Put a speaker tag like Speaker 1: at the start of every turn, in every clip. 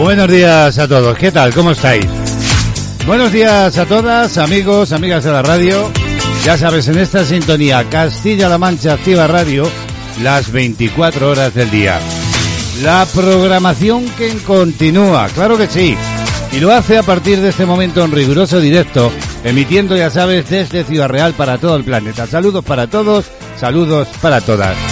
Speaker 1: Buenos días a todos, ¿qué tal? ¿Cómo estáis? Buenos días a todas, amigos, amigas de la radio. Ya sabes, en esta sintonía Castilla-La Mancha Activa Radio, las 24 horas del día. La programación que continúa, claro que sí. Y lo hace a partir de este momento en riguroso directo, emitiendo, ya sabes, desde Ciudad Real para todo el planeta. Saludos para todos, saludos para todas.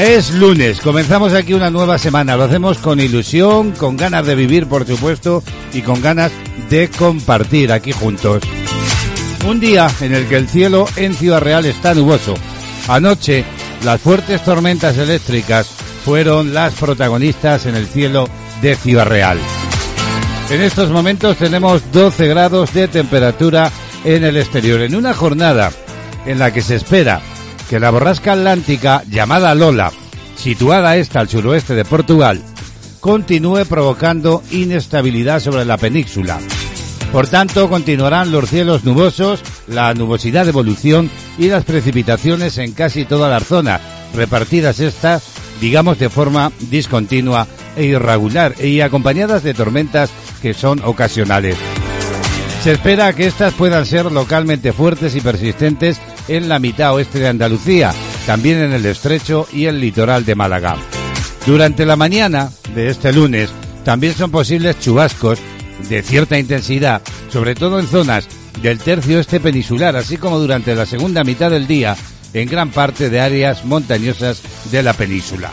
Speaker 1: Es lunes, comenzamos aquí una nueva semana, lo hacemos con ilusión, con ganas de vivir por supuesto y con ganas de compartir aquí juntos. Un día en el que el cielo en Ciudad Real está nuboso. Anoche las fuertes tormentas eléctricas fueron las protagonistas en el cielo de Ciudad Real. En estos momentos tenemos 12 grados de temperatura en el exterior, en una jornada en la que se espera que la borrasca atlántica llamada Lola, situada esta al suroeste de Portugal, continúe provocando inestabilidad sobre la península. Por tanto, continuarán los cielos nubosos, la nubosidad de evolución y las precipitaciones en casi toda la zona, repartidas estas, digamos, de forma discontinua e irregular y acompañadas de tormentas que son ocasionales. Se espera que estas puedan ser localmente fuertes y persistentes en la mitad oeste de Andalucía, también en el estrecho y el litoral de Málaga. Durante la mañana de este lunes también son posibles chubascos de cierta intensidad, sobre todo en zonas del tercio este peninsular, así como durante la segunda mitad del día en gran parte de áreas montañosas de la península.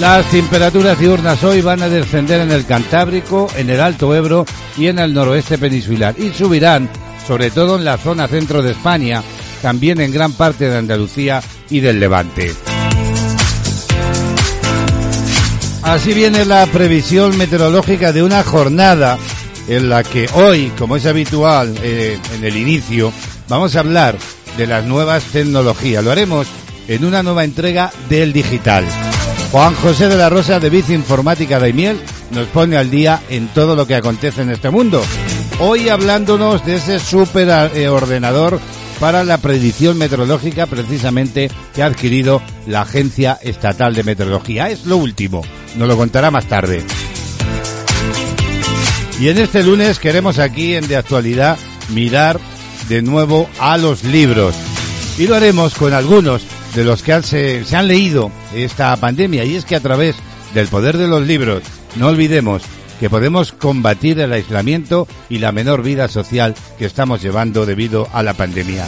Speaker 1: Las temperaturas diurnas hoy van a descender en el Cantábrico, en el Alto Ebro y en el noroeste peninsular y subirán sobre todo en la zona centro de España, también en gran parte de Andalucía y del Levante. Así viene la previsión meteorológica de una jornada en la que hoy, como es habitual eh, en el inicio, vamos a hablar de las nuevas tecnologías. Lo haremos en una nueva entrega del digital. Juan José de la Rosa de Bici Informática de Miel nos pone al día en todo lo que acontece en este mundo. Hoy hablándonos de ese super eh, para la predicción meteorológica precisamente que ha adquirido la Agencia Estatal de Meteorología. Es lo último, nos lo contará más tarde. Y en este lunes queremos aquí en De Actualidad mirar de nuevo a los libros. Y lo haremos con algunos de los que se, han leído esta pandemia. Y es que a través del poder de los libros, no olvidemos que podemos combatir el aislamiento y la menor vida social que estamos llevando debido a la pandemia.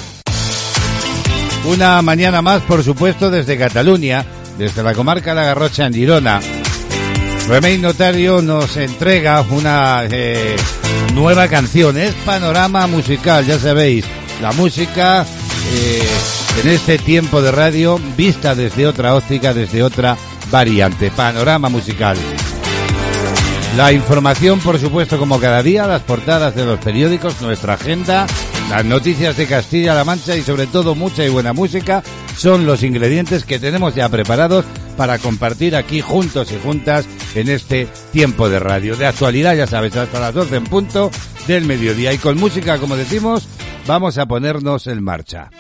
Speaker 1: Una mañana más, por supuesto, desde Cataluña, desde la comarca la Garrocha en Girona. Remey Notario nos entrega una eh, nueva canción. Es panorama musical, ya sabéis. La música eh, en este tiempo de radio vista desde otra óptica, desde otra variante. Panorama musical. La información, por supuesto, como cada día, las portadas de los periódicos, nuestra agenda, las noticias de Castilla-La Mancha y sobre todo mucha y buena música son los ingredientes que tenemos ya preparados para compartir aquí juntos y juntas en este tiempo de radio. De actualidad, ya sabes, hasta las 12 en punto, del mediodía. Y con música, como decimos, vamos a ponernos en marcha.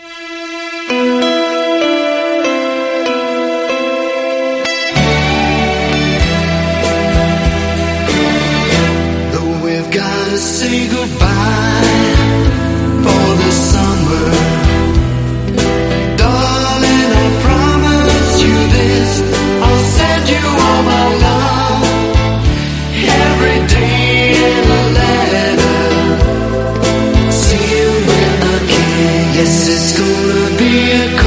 Speaker 2: say goodbye for the summer. Darling, I promise you this. I'll send you all my love every day in a letter. See you. Yes, it's gonna be a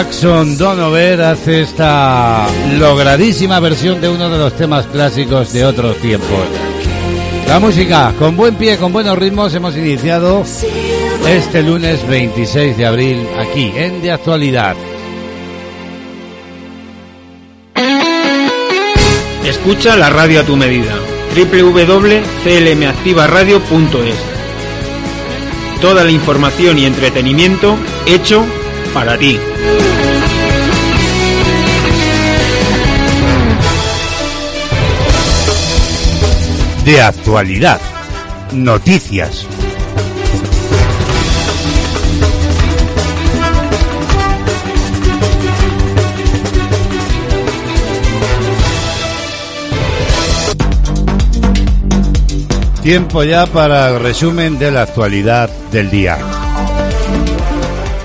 Speaker 1: Jackson Donover hace esta logradísima versión de uno de los temas clásicos de otros tiempos. La música, con buen pie, con buenos ritmos, hemos iniciado este lunes 26 de abril aquí en De Actualidad.
Speaker 3: Escucha la radio a tu medida. www.clmactivaradio.es Toda la información y entretenimiento hecho para ti.
Speaker 1: De actualidad. Noticias. Tiempo ya para el resumen de la actualidad del día.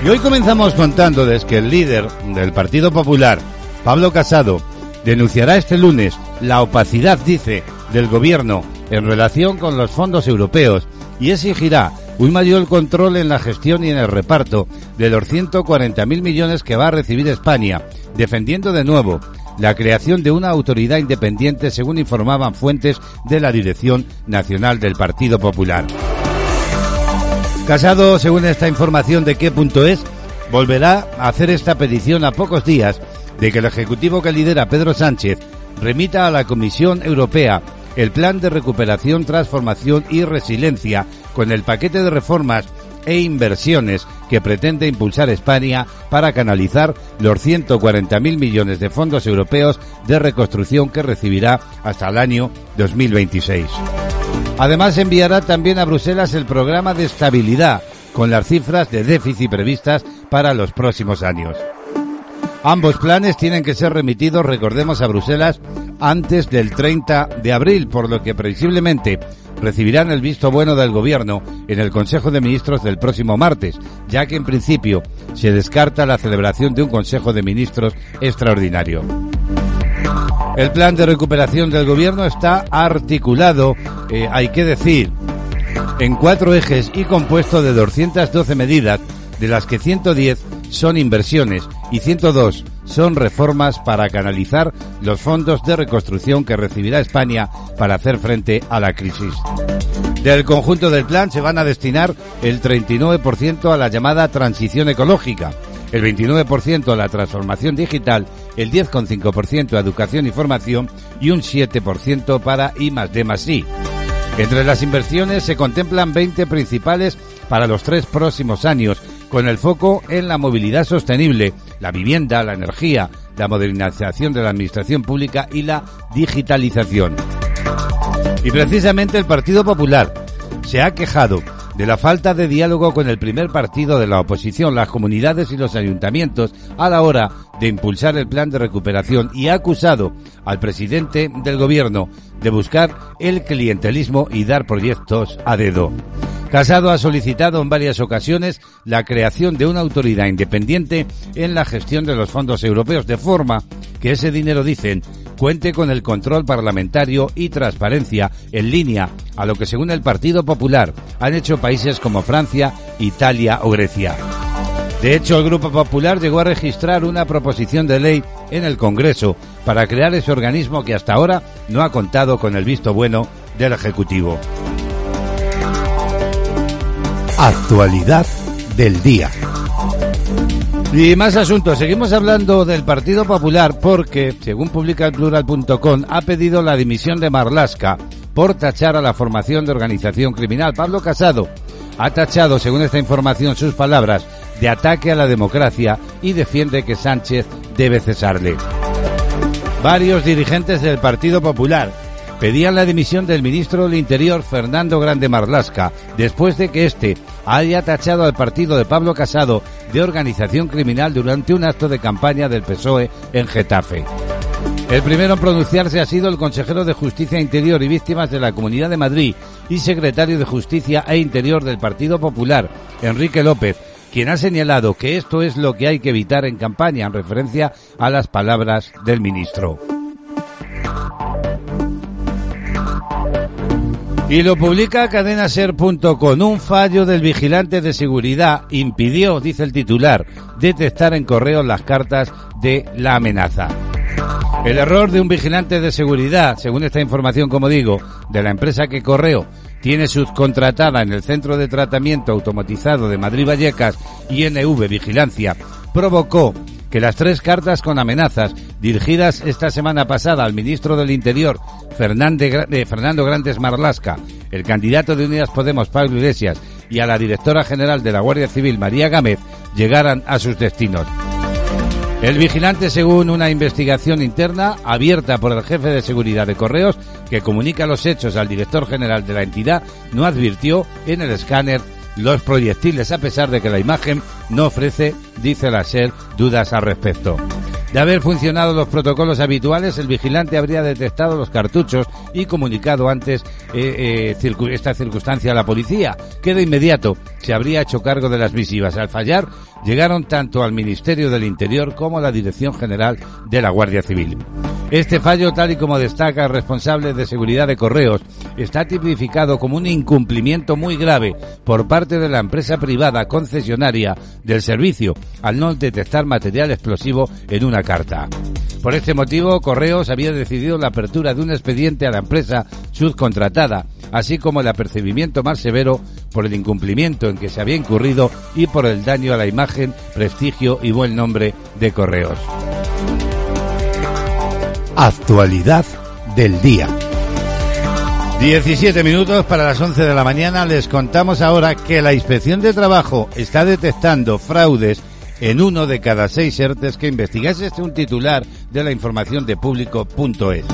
Speaker 1: Y hoy comenzamos contándoles que el líder del Partido Popular, Pablo Casado, denunciará este lunes la opacidad, dice, del gobierno en relación con los fondos europeos y exigirá un mayor control en la gestión y en el reparto de los 140.000 millones que va a recibir España, defendiendo de nuevo la creación de una autoridad independiente según informaban fuentes de la Dirección Nacional del Partido Popular. Casado, según esta información de qué punto es, volverá a hacer esta petición a pocos días de que el Ejecutivo que lidera Pedro Sánchez remita a la Comisión Europea el Plan de Recuperación, Transformación y Resiliencia con el paquete de reformas e inversiones que pretende impulsar España para canalizar los 140.000 millones de fondos europeos de reconstrucción que recibirá hasta el año 2026. Además, enviará también a Bruselas el programa de estabilidad con las cifras de déficit previstas para los próximos años. Ambos planes tienen que ser remitidos, recordemos, a Bruselas antes del 30 de abril, por lo que previsiblemente recibirán el visto bueno del Gobierno en el Consejo de Ministros del próximo martes, ya que en principio se descarta la celebración de un Consejo de Ministros extraordinario. El plan de recuperación del gobierno está articulado, eh, hay que decir, en cuatro ejes y compuesto de 212 medidas, de las que 110 son inversiones y 102 son reformas para canalizar los fondos de reconstrucción que recibirá España para hacer frente a la crisis. Del conjunto del plan se van a destinar el 39% a la llamada transición ecológica, el 29% a la transformación digital, el 10,5% a educación y formación y un 7% para I más D más I. Entre las inversiones se contemplan 20 principales para los tres próximos años, con el foco en la movilidad sostenible, la vivienda, la energía, la modernización de la administración pública y la digitalización. Y precisamente el Partido Popular se ha quejado de la falta de diálogo con el primer partido de la oposición, las comunidades y los ayuntamientos a la hora de impulsar el plan de recuperación y ha acusado al presidente del gobierno de buscar el clientelismo y dar proyectos a dedo. Casado ha solicitado en varias ocasiones la creación de una autoridad independiente en la gestión de los fondos europeos, de forma que ese dinero, dicen, cuente con el control parlamentario y transparencia en línea a lo que según el Partido Popular han hecho países como Francia, Italia o Grecia. De hecho, el Grupo Popular llegó a registrar una proposición de ley en el Congreso para crear ese organismo que hasta ahora no ha contado con el visto bueno del Ejecutivo. Actualidad del día. Y más asuntos. Seguimos hablando del Partido Popular porque, según publica el plural.com, ha pedido la dimisión de Marlasca por tachar a la formación de organización criminal. Pablo Casado ha tachado, según esta información, sus palabras de ataque a la democracia y defiende que Sánchez debe cesarle. Varios dirigentes del Partido Popular pedían la dimisión del ministro del Interior Fernando Grande Marlasca después de que éste haya tachado al partido de Pablo Casado de organización criminal durante un acto de campaña del PSOE en Getafe. El primero en pronunciarse ha sido el consejero de Justicia Interior y Víctimas de la Comunidad de Madrid y secretario de Justicia e Interior del Partido Popular, Enrique López, quien ha señalado que esto es lo que hay que evitar en campaña en referencia a las palabras del ministro. Y lo publica cadenaser.com. Un fallo del vigilante de seguridad impidió, dice el titular, detectar en correo las cartas de la amenaza. El error de un vigilante de seguridad, según esta información, como digo, de la empresa que Correo tiene subcontratada en el Centro de Tratamiento Automatizado de Madrid Vallecas, INV Vigilancia, provocó que las tres cartas con amenazas dirigidas esta semana pasada al ministro del Interior, eh, Fernando Grandes Marlasca, el candidato de Unidas Podemos, Pablo Iglesias, y a la directora general de la Guardia Civil, María Gámez, llegaran a sus destinos. El vigilante, según una investigación interna abierta por el jefe de seguridad de correos, que comunica los hechos al director general de la entidad, no advirtió en el escáner los proyectiles, a pesar de que la imagen no ofrece, dice la SER, dudas al respecto. De haber funcionado los protocolos habituales, el vigilante habría detectado los cartuchos y comunicado antes eh, eh, esta circunstancia a la policía, que de inmediato se habría hecho cargo de las visivas. Al fallar, llegaron tanto al Ministerio del Interior como a la Dirección General de la Guardia Civil. Este fallo, tal y como destaca el responsable de seguridad de correos, está tipificado como un incumplimiento muy grave por parte de la empresa privada concesionaria del servicio al no detectar material explosivo en una carta. Por este motivo, Correos había decidido la apertura de un expediente a la empresa subcontratada, así como el apercibimiento más severo por el incumplimiento en que se había incurrido y por el daño a la imagen, prestigio y buen nombre de Correos. Actualidad del día. 17 minutos para las 11 de la mañana. Les contamos ahora que la Inspección de Trabajo está detectando fraudes en uno de cada seis ERTES que investiga. Este es un titular de la información de público.es.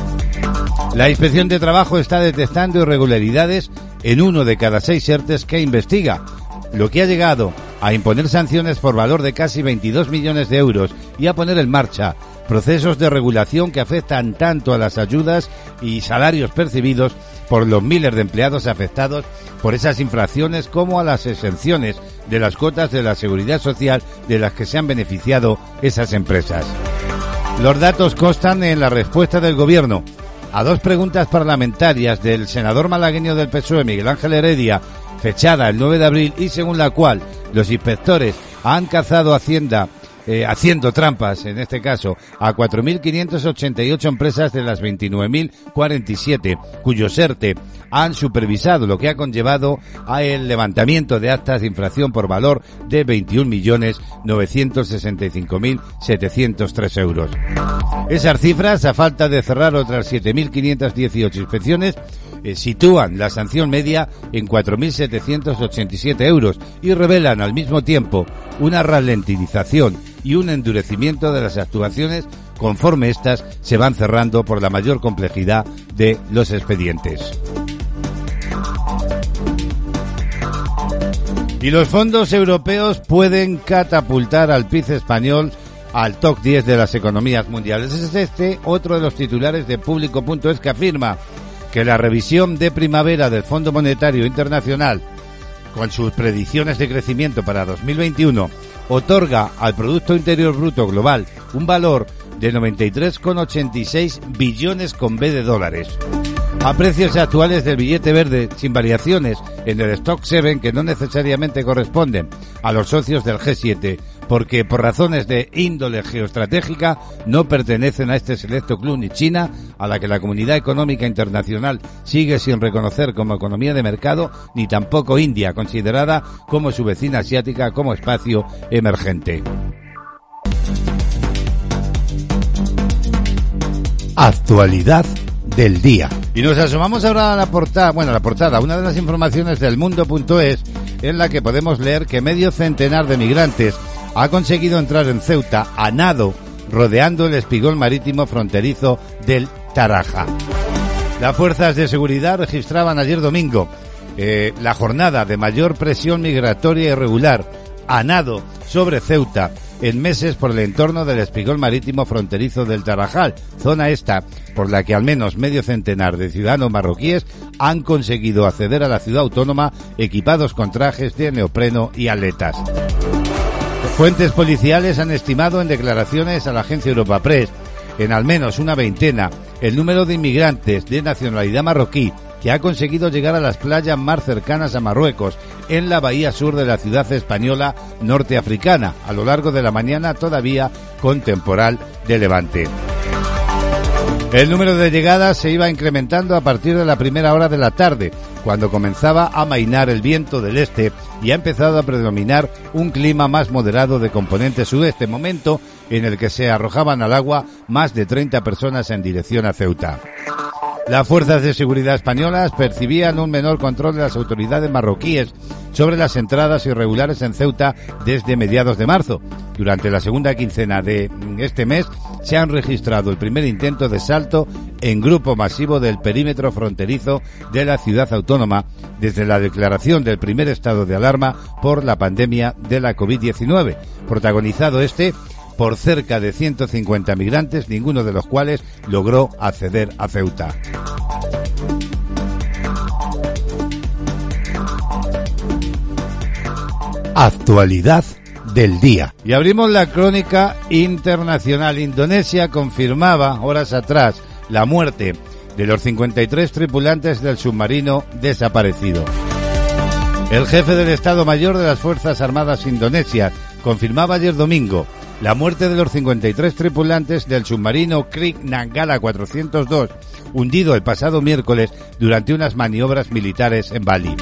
Speaker 1: La Inspección de Trabajo está detectando irregularidades en uno de cada seis ERTES que investiga, lo que ha llegado a imponer sanciones por valor de casi 22 millones de euros y a poner en marcha procesos de regulación que afectan tanto a las ayudas y salarios percibidos por los miles de empleados afectados por esas infracciones como a las exenciones de las cuotas de la seguridad social de las que se han beneficiado esas empresas. Los datos constan en la respuesta del Gobierno a dos preguntas parlamentarias del senador malagueño del PSOE, Miguel Ángel Heredia, fechada el 9 de abril y según la cual los inspectores han cazado Hacienda eh, haciendo trampas, en este caso, a 4.588 empresas de las 29.047, cuyos ERTE han supervisado, lo que ha conllevado a el levantamiento de actas de infracción por valor de 21.965.703 euros. Esas cifras, a falta de cerrar otras 7.518 inspecciones, eh, sitúan la sanción media en 4.787 euros y revelan al mismo tiempo una ralentización y un endurecimiento de las actuaciones conforme éstas se van cerrando por la mayor complejidad de los expedientes. Y los fondos europeos pueden catapultar al PIB español al top 10 de las economías mundiales. Es este otro de los titulares de público.es que afirma que la revisión de primavera del Fondo Monetario Internacional, con sus predicciones de crecimiento para 2021, otorga al Producto Interior Bruto Global un valor de 93,86 billones con B de dólares. A precios actuales del billete verde, sin variaciones en el Stock 7 que no necesariamente corresponden a los socios del G7, porque por razones de índole geoestratégica no pertenecen a este selecto club ni China, a la que la comunidad económica internacional sigue sin reconocer como economía de mercado, ni tampoco India, considerada como su vecina asiática como espacio emergente. Actualidad del día. Y nos asomamos ahora a la portada, bueno, la portada, una de las informaciones del mundo.es en la que podemos leer que medio centenar de migrantes ha conseguido entrar en Ceuta a nado, rodeando el espigón marítimo fronterizo del Taraja. Las fuerzas de seguridad registraban ayer domingo eh, la jornada de mayor presión migratoria irregular a nado sobre Ceuta en meses por el entorno del espigón marítimo fronterizo del Tarajal, zona esta por la que al menos medio centenar de ciudadanos marroquíes han conseguido acceder a la ciudad autónoma equipados con trajes de neopreno y aletas. Fuentes policiales han estimado en declaraciones a la agencia Europa Press en al menos una veintena el número de inmigrantes de nacionalidad marroquí que ha conseguido llegar a las playas más cercanas a Marruecos, en la bahía sur de la ciudad española norteafricana, a lo largo de la mañana todavía con temporal de levante. El número de llegadas se iba incrementando a partir de la primera hora de la tarde, cuando comenzaba a mainar el viento del este y ha empezado a predominar un clima más moderado de componente sudeste, momento en el que se arrojaban al agua más de 30 personas en dirección a Ceuta. Las fuerzas de seguridad españolas percibían un menor control de las autoridades marroquíes sobre las entradas irregulares en Ceuta desde mediados de marzo. Durante la segunda quincena de este mes se han registrado el primer intento de salto en grupo masivo del perímetro fronterizo de la ciudad autónoma desde la declaración del primer estado de alarma por la pandemia de la COVID-19, protagonizado este por cerca de 150 migrantes, ninguno de los cuales logró acceder a Ceuta. Actualidad del día. Y abrimos la crónica internacional. Indonesia confirmaba horas atrás la muerte de los 53 tripulantes del submarino desaparecido. El jefe del Estado Mayor de las Fuerzas Armadas Indonesias confirmaba ayer domingo la muerte de los 53 tripulantes del submarino Krik Nangala 402, hundido el pasado miércoles durante unas maniobras militares en Bali.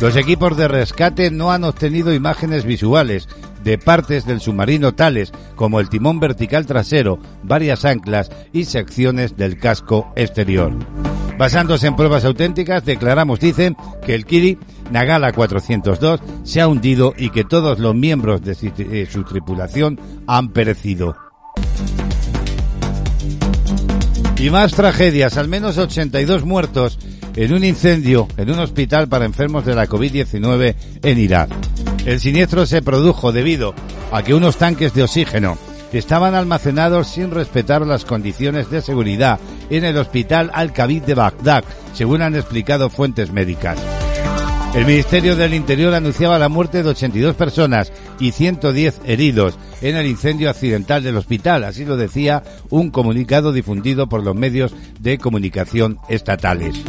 Speaker 1: Los equipos de rescate no han obtenido imágenes visuales de partes del submarino tales como el timón vertical trasero, varias anclas y secciones del casco exterior. Basándose en pruebas auténticas, declaramos, dicen, que el Kiri Nagala 402 se ha hundido y que todos los miembros de su tripulación han perecido. Y más tragedias, al menos 82 muertos en un incendio en un hospital para enfermos de la COVID-19 en Irak. El siniestro se produjo debido a que unos tanques de oxígeno estaban almacenados sin respetar las condiciones de seguridad en el hospital Al-Qabid de Bagdad, según han explicado fuentes médicas. El Ministerio del Interior anunciaba la muerte de 82 personas y 110 heridos en el incendio accidental del hospital, así lo decía un comunicado difundido por los medios de comunicación estatales.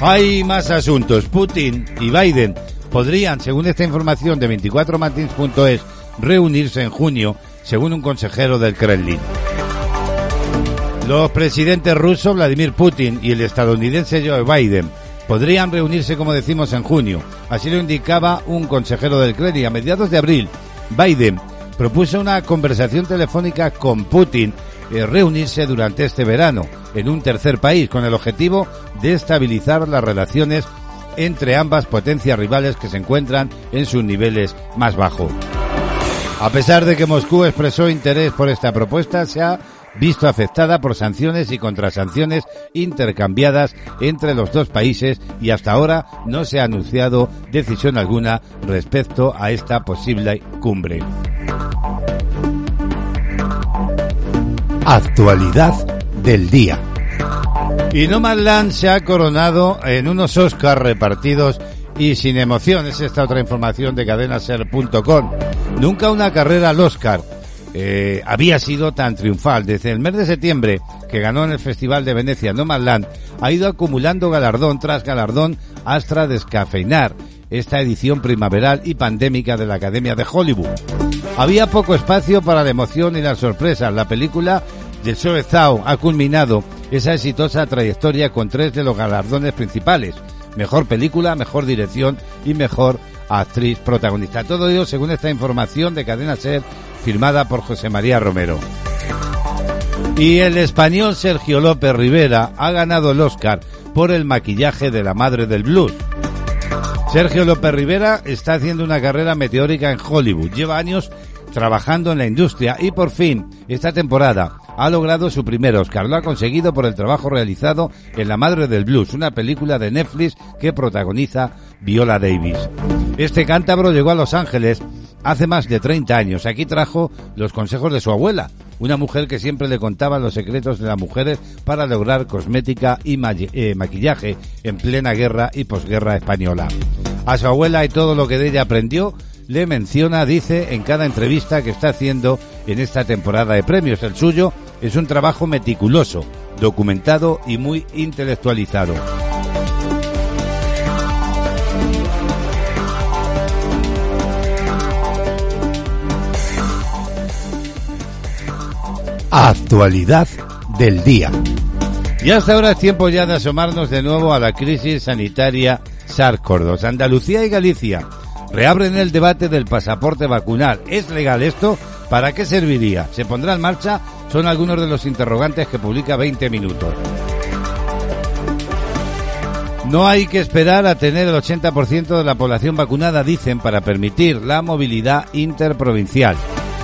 Speaker 1: Hay más asuntos. Putin y Biden podrían, según esta información de 24matins.es, reunirse en junio, según un consejero del Kremlin. Los presidentes rusos Vladimir Putin y el estadounidense Joe Biden podrían reunirse, como decimos, en junio. Así lo indicaba un consejero del Kremlin. A mediados de abril, Biden propuso una conversación telefónica con Putin y reunirse durante este verano en un tercer país con el objetivo de estabilizar las relaciones entre ambas potencias rivales que se encuentran en sus niveles más bajos. A pesar de que Moscú expresó interés por esta propuesta, se ha visto afectada por sanciones y contrasanciones intercambiadas entre los dos países y hasta ahora no se ha anunciado decisión alguna respecto a esta posible cumbre. Actualidad del día. Y No Man Land se ha coronado en unos Oscars repartidos y sin emoción. Es esta otra información de cadenaser.com. Nunca una carrera al Oscar eh, había sido tan triunfal. Desde el mes de septiembre, que ganó en el Festival de Venecia No Land, ha ido acumulando galardón tras galardón hasta descafeinar esta edición primaveral y pandémica de la Academia de Hollywood. Había poco espacio para la emoción y las sorpresas. La película de Zoe Zhao ha culminado esa exitosa trayectoria con tres de los galardones principales. Mejor película, mejor dirección y mejor actriz protagonista. Todo ello según esta información de Cadena Ser firmada por José María Romero. Y el español Sergio López Rivera ha ganado el Oscar por el maquillaje de la madre del blues. Sergio López Rivera está haciendo una carrera meteórica en Hollywood. Lleva años trabajando en la industria y por fin, esta temporada, ha logrado su primer Oscar. Lo ha conseguido por el trabajo realizado en La Madre del Blues, una película de Netflix que protagoniza Viola Davis. Este cántabro llegó a Los Ángeles hace más de 30 años. Aquí trajo los consejos de su abuela, una mujer que siempre le contaba los secretos de las mujeres para lograr cosmética y eh, maquillaje en plena guerra y posguerra española. A su abuela y todo lo que de ella aprendió, le menciona, dice, en cada entrevista que está haciendo en esta temporada de premios. El suyo es un trabajo meticuloso, documentado y muy intelectualizado. Actualidad del día. Y hasta ahora es tiempo ya de asomarnos de nuevo a la crisis sanitaria SARS-CoV-2. Andalucía y Galicia reabren el debate del pasaporte vacunal. ¿Es legal esto? ¿Para qué serviría? ¿Se pondrá en marcha? Son algunos de los interrogantes que publica 20 minutos. No hay que esperar a tener el 80% de la población vacunada, dicen, para permitir la movilidad interprovincial.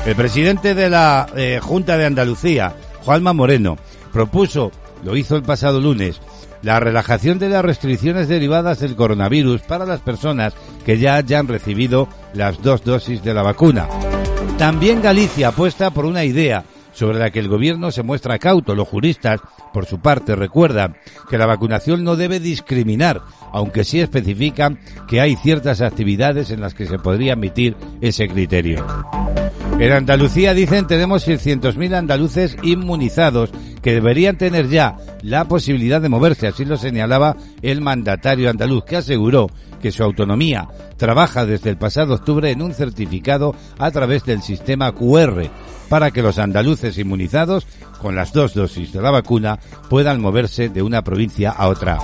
Speaker 1: El presidente de la eh, Junta de Andalucía, Juanma Moreno, propuso, lo hizo el pasado lunes, la relajación de las restricciones derivadas del coronavirus para las personas que ya hayan recibido las dos dosis de la vacuna. También Galicia apuesta por una idea sobre la que el gobierno se muestra cauto. Los juristas, por su parte, recuerdan que la vacunación no debe discriminar, aunque sí especifican que hay ciertas actividades en las que se podría admitir ese criterio. En Andalucía dicen tenemos 600.000 andaluces inmunizados que deberían tener ya la posibilidad de moverse, así lo señalaba el mandatario andaluz, que aseguró que su autonomía trabaja desde el pasado octubre en un certificado a través del sistema QR para que los andaluces inmunizados con las dos dosis de la vacuna puedan moverse de una provincia a otra.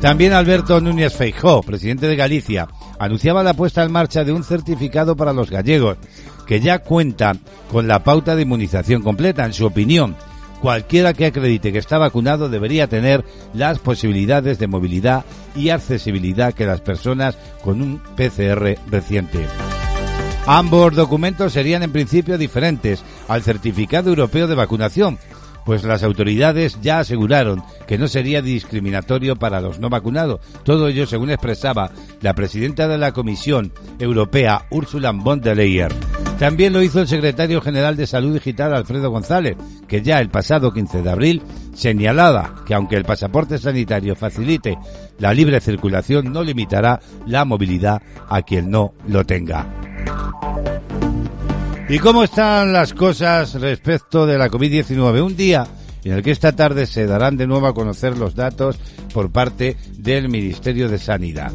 Speaker 1: También Alberto Núñez Feijó, presidente de Galicia, anunciaba la puesta en marcha de un certificado para los gallegos que ya cuenta con la pauta de inmunización completa. En su opinión, cualquiera que acredite que está vacunado debería tener las posibilidades de movilidad y accesibilidad que las personas con un PCR reciente. Ambos documentos serían en principio diferentes al certificado europeo de vacunación, pues las autoridades ya aseguraron que no sería discriminatorio para los no vacunados. Todo ello según expresaba la presidenta de la Comisión Europea, Ursula von der Leyen. También lo hizo el secretario general de Salud Digital, Alfredo González, que ya el pasado 15 de abril señalaba que aunque el pasaporte sanitario facilite la libre circulación, no limitará la movilidad a quien no lo tenga. ¿Y cómo están las cosas respecto de la COVID-19? Un día en el que esta tarde se darán de nuevo a conocer los datos por parte del Ministerio de Sanidad.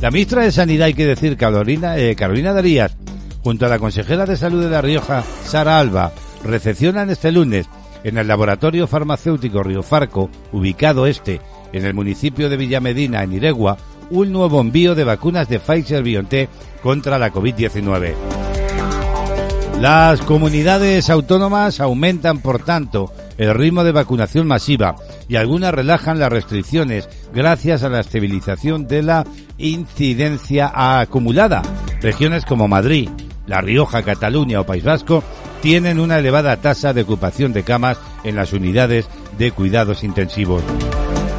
Speaker 1: La ministra de Sanidad, hay que decir, Carolina, eh, Carolina Darías, junto a la consejera de Salud de La Rioja, Sara Alba, recepcionan este lunes en el laboratorio farmacéutico Río Farco, ubicado este en el municipio de Villamedina, en Iregua, un nuevo envío de vacunas de Pfizer BioNTech contra la COVID-19. Las comunidades autónomas aumentan, por tanto, el ritmo de vacunación masiva y algunas relajan las restricciones gracias a la estabilización de la incidencia acumulada. Regiones como Madrid, La Rioja, Cataluña o País Vasco tienen una elevada tasa de ocupación de camas en las unidades de cuidados intensivos.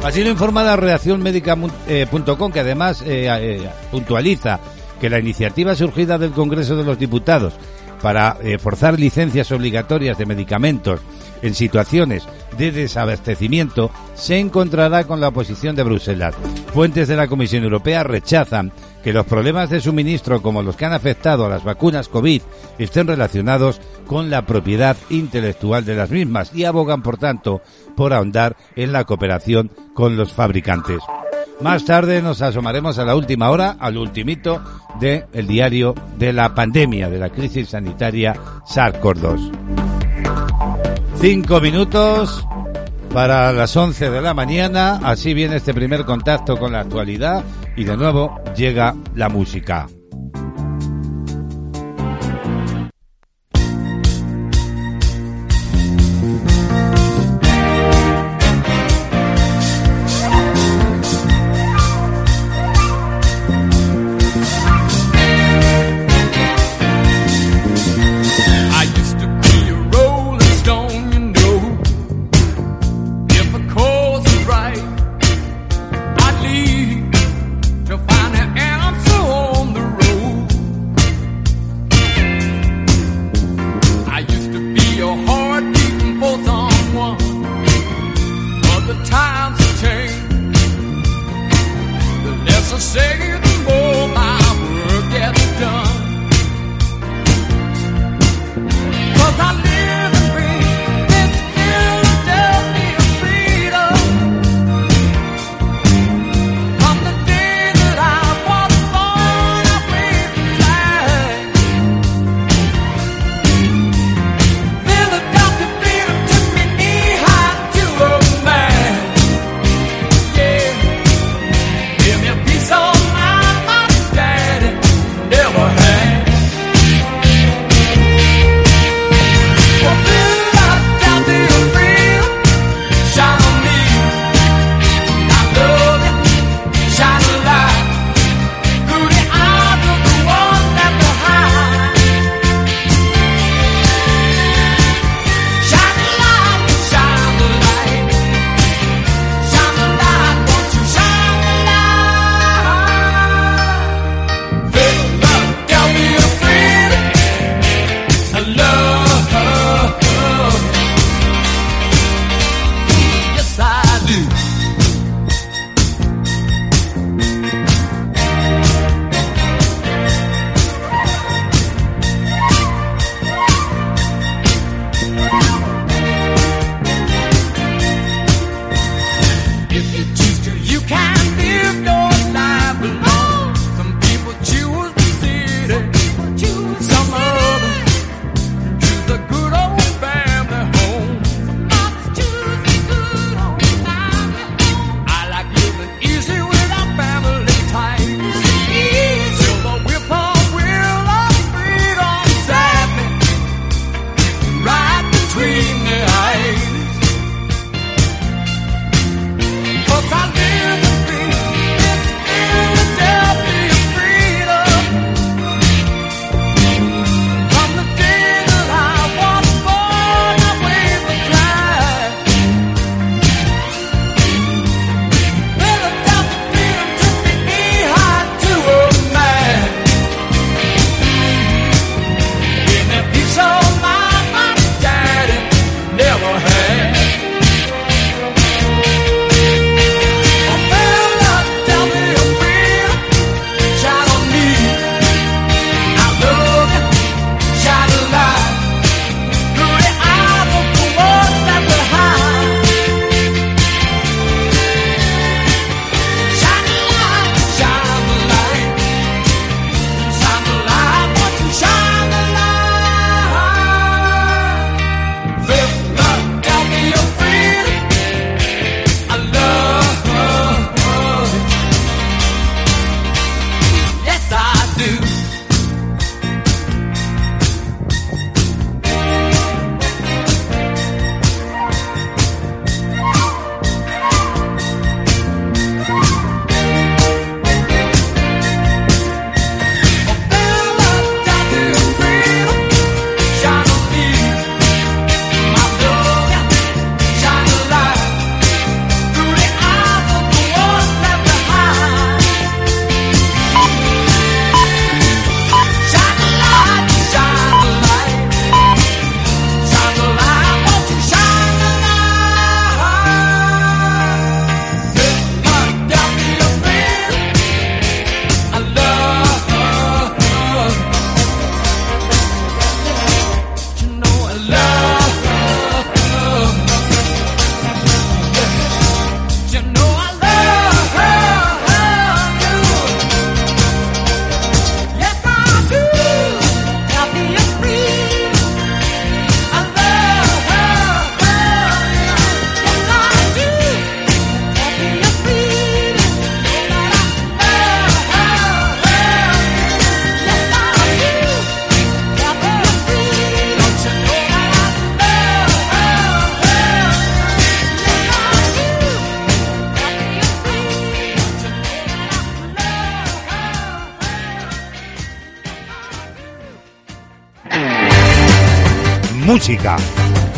Speaker 1: Así lo informa la redacciónmédica.com, que además eh, eh, puntualiza que la iniciativa surgida del Congreso de los Diputados para eh, forzar licencias obligatorias de medicamentos en situaciones de desabastecimiento se encontrará con la oposición de Bruselas. Fuentes de la Comisión Europea rechazan que los problemas de suministro como los que han afectado a las vacunas COVID estén relacionados con la propiedad intelectual de las mismas y abogan, por tanto, por ahondar en la cooperación con los fabricantes. Más tarde nos asomaremos a la última hora, al ultimito del el diario de la pandemia, de la crisis sanitaria SARS-CoV-2. Cinco minutos para las once de la mañana. Así viene este primer contacto con la actualidad y de nuevo llega la música.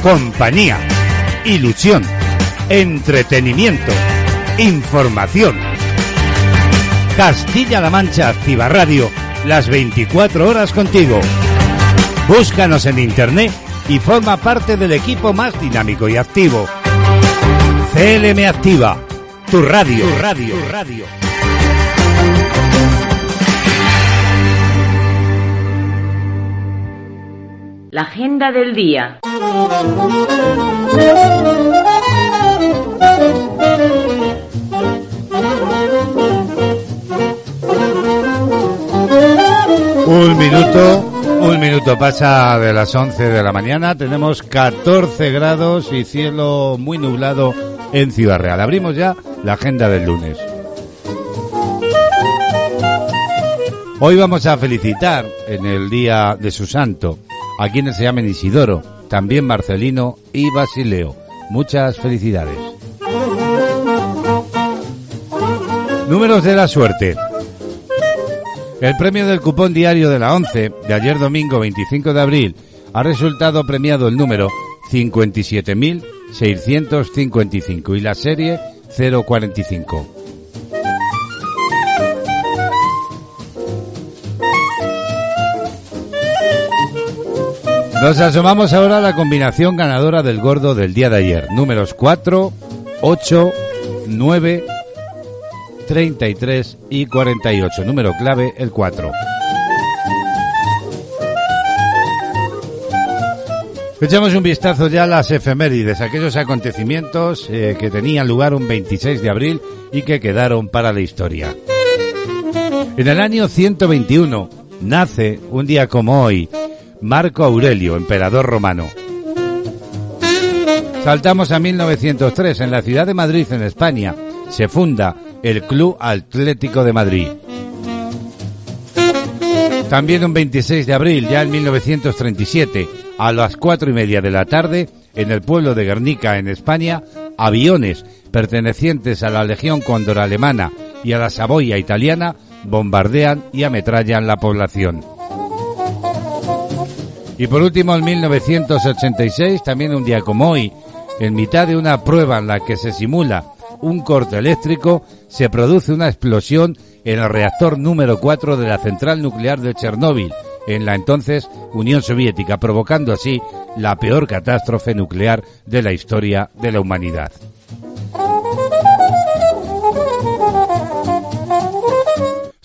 Speaker 1: Compañía, ilusión, entretenimiento, información. Castilla-La Mancha Activa Radio, las 24 horas contigo. Búscanos en internet y forma parte del equipo más dinámico y activo. CLM Activa, tu radio, radio, tu radio.
Speaker 4: La agenda del día.
Speaker 1: Un minuto, un minuto pasa de las 11 de la mañana. Tenemos 14 grados y cielo muy nublado en Ciudad Real. Abrimos ya la agenda del lunes. Hoy vamos a felicitar en el día de su santo a quienes se llamen Isidoro, también Marcelino y Basileo. Muchas felicidades. Números de la suerte. El premio del cupón diario de la 11 de ayer domingo 25 de abril ha resultado premiado el número 57.655 y la serie 045. Nos asomamos ahora a la combinación ganadora del gordo del día de ayer. Números 4, 8, 9, 33 y 48. Número clave, el 4. Echamos un vistazo ya a las efemérides, aquellos acontecimientos eh, que tenían lugar un 26 de abril y que quedaron para la historia. En el año 121 nace, un día como hoy, Marco Aurelio, emperador romano. Saltamos a 1903, en la ciudad de Madrid, en España, se funda el Club Atlético de Madrid. También un 26 de abril, ya en 1937, a las cuatro y media de la tarde, en el pueblo de Guernica, en España, aviones pertenecientes a la Legión Cóndor alemana y a la Saboya italiana bombardean y ametrallan la población. Y por último, en 1986, también un día como hoy, en mitad de una prueba en la que se simula un corte eléctrico, se produce una explosión en el reactor número 4 de la central nuclear de Chernóbil, en la entonces Unión Soviética, provocando así la peor catástrofe nuclear de la historia de la humanidad.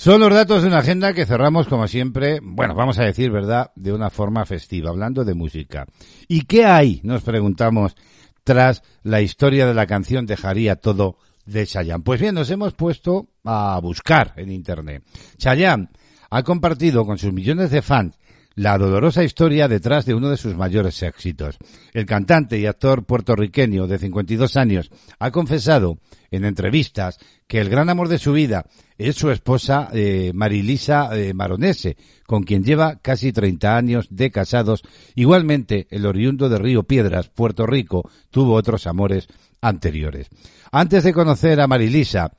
Speaker 1: Son los datos de una agenda que cerramos como siempre, bueno, vamos a decir verdad, de una forma festiva, hablando de música. ¿Y qué hay, nos preguntamos, tras la historia de la canción Dejaría todo de Chayanne? Pues bien, nos hemos puesto a buscar en Internet. Chayanne ha compartido con sus millones de fans la dolorosa historia detrás de uno de sus mayores éxitos. El cantante y actor puertorriqueño de 52 años ha confesado en entrevistas que el gran amor de su vida es su esposa eh, Marilisa eh, Maronese, con quien lleva casi 30 años de casados. Igualmente, el oriundo de Río Piedras, Puerto Rico, tuvo otros amores anteriores. Antes de conocer a Marilisa,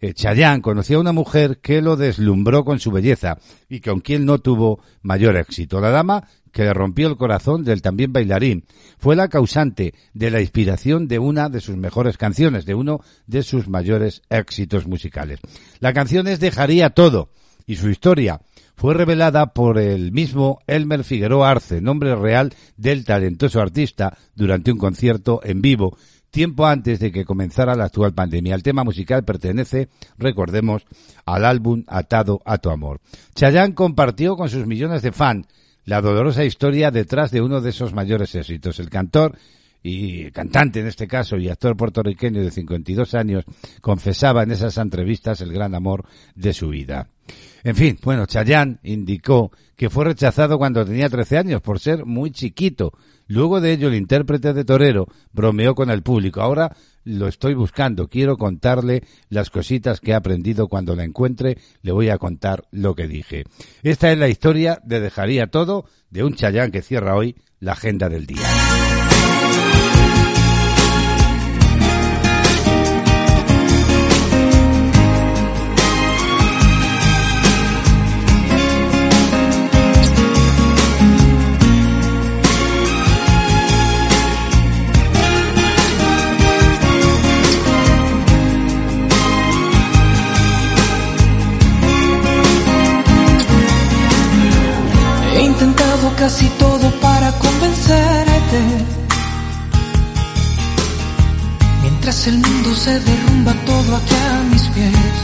Speaker 1: eh, Chayanne conoció a una mujer que lo deslumbró con su belleza y con quien no tuvo mayor éxito. La dama que le rompió el corazón del también bailarín fue la causante de la inspiración de una de sus mejores canciones, de uno de sus mayores éxitos musicales. La canción es Dejaría todo y su historia fue revelada por el mismo Elmer Figueroa Arce, nombre real del talentoso artista, durante un concierto en vivo tiempo antes de que comenzara la actual pandemia. El tema musical pertenece, recordemos, al álbum Atado a tu amor. Chayanne compartió con sus millones de fans la dolorosa historia detrás de uno de esos mayores éxitos. El cantor y cantante en este caso y actor puertorriqueño de 52 años confesaba en esas entrevistas el gran amor de su vida. En fin, bueno, Chayanne indicó que fue rechazado cuando tenía 13 años por ser muy chiquito Luego de ello, el intérprete de Torero bromeó con el público. Ahora lo estoy buscando. Quiero contarle las cositas que he aprendido. Cuando la encuentre, le voy a contar lo que dije. Esta es la historia de Dejaría Todo de un Chayán que cierra hoy la agenda del día.
Speaker 5: Mientras el mundo se derrumba todo aquí a mis pies.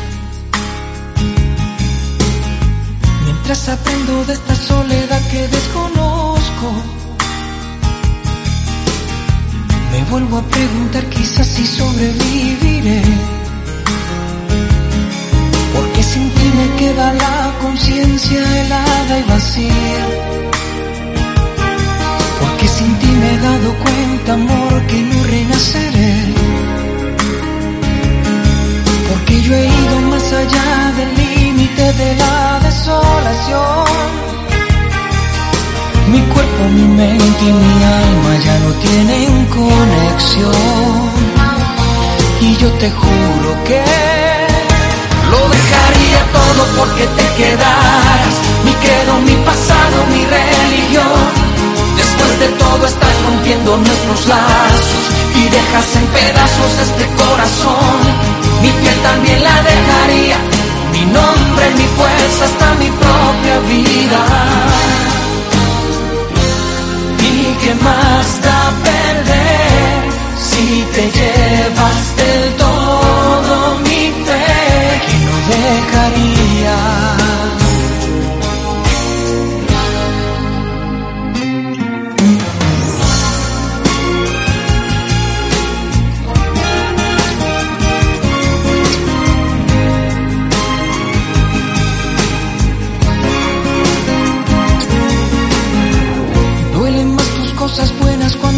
Speaker 5: Mientras aprendo de esta soledad que desconozco. Me vuelvo a preguntar quizás si sobreviviré. Porque sin ti me queda la conciencia helada y vacía. Porque sin ti me he dado cuenta, amor, que no renaceré. Porque yo he ido más allá del límite de la desolación. Mi cuerpo, mi mente y mi alma ya no tienen conexión. Y yo te juro que lo dejaría todo porque te quedaras. Mi credo, mi pasado, mi religión. Después de todo estás rompiendo nuestros lazos y dejas en pedazos este corazón. Mi piel también la dejaría, mi nombre, mi fuerza, hasta mi propia vida. ¿Y qué más da perder si te llevas del todo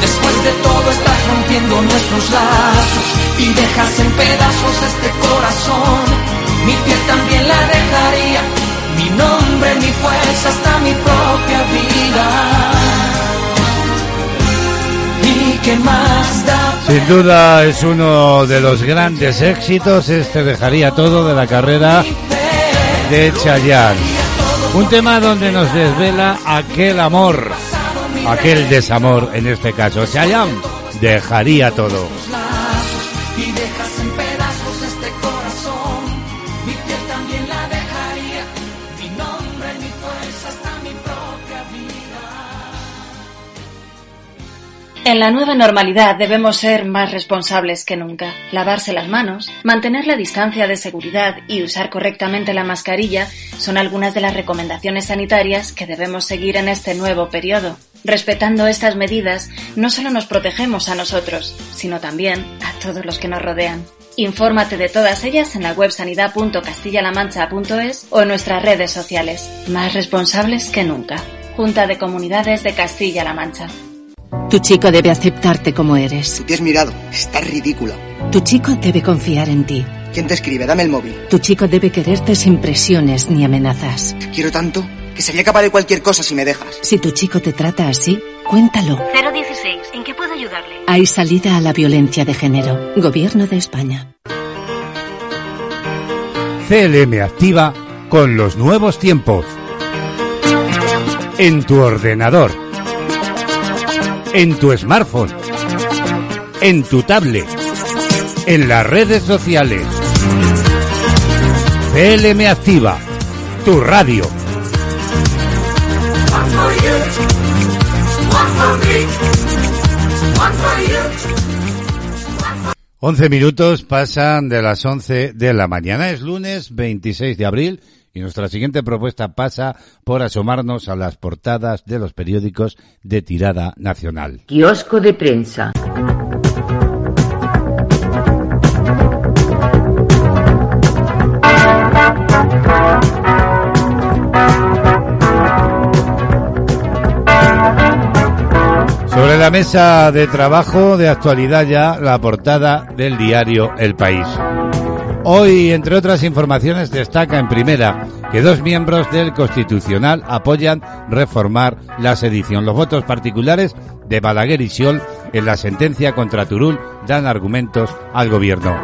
Speaker 5: Después de todo estás rompiendo nuestros lazos y dejas en pedazos este corazón. Mi piel también la dejaría. Mi nombre, mi fuerza, hasta mi propia vida. ¿Y qué más da
Speaker 1: Sin duda es uno de los grandes éxitos, este dejaría todo de la carrera de Chayanne. Un tema donde nos desvela aquel amor, aquel desamor en este caso. Chayanne dejaría todo.
Speaker 5: En la
Speaker 6: nueva normalidad debemos ser más responsables que nunca. Lavarse las manos, mantener la distancia de seguridad y usar correctamente la mascarilla son algunas de las recomendaciones sanitarias que debemos seguir en este nuevo periodo. Respetando estas medidas, no solo nos protegemos a nosotros, sino también a todos los que nos rodean. Infórmate de todas ellas en la web sanidad.castilla-la-mancha.es o en nuestras redes sociales. Más responsables que nunca. Junta de Comunidades de Castilla-La Mancha.
Speaker 7: Tu chico debe aceptarte como eres.
Speaker 8: Te has mirado. Estás ridícula.
Speaker 7: Tu chico debe confiar en ti.
Speaker 8: ¿Quién te escribe? Dame el móvil.
Speaker 7: Tu chico debe quererte sin presiones ni amenazas.
Speaker 8: Te quiero tanto que sería capaz de cualquier cosa si me dejas.
Speaker 7: Si tu chico te trata así, cuéntalo.
Speaker 6: 016. ¿En qué puedo ayudarle?
Speaker 7: Hay salida a la violencia de género. Gobierno de España.
Speaker 1: CLM activa con los nuevos tiempos. En tu ordenador. En tu smartphone. En tu tablet. en las redes sociales. CLM Activa, tu radio.
Speaker 9: One for you, one for me, one for you.
Speaker 1: 11 minutos pasan de las 11 de la mañana. Es lunes 26 de abril y nuestra siguiente propuesta pasa por asomarnos a las portadas de los periódicos de tirada nacional.
Speaker 4: Kiosco de prensa.
Speaker 1: Sobre la mesa de trabajo de actualidad ya la portada del diario El País. Hoy, entre otras informaciones, destaca en primera que dos miembros del Constitucional apoyan reformar la sedición. Los votos particulares de Balaguer y Siol en la sentencia contra Turul dan argumentos al gobierno.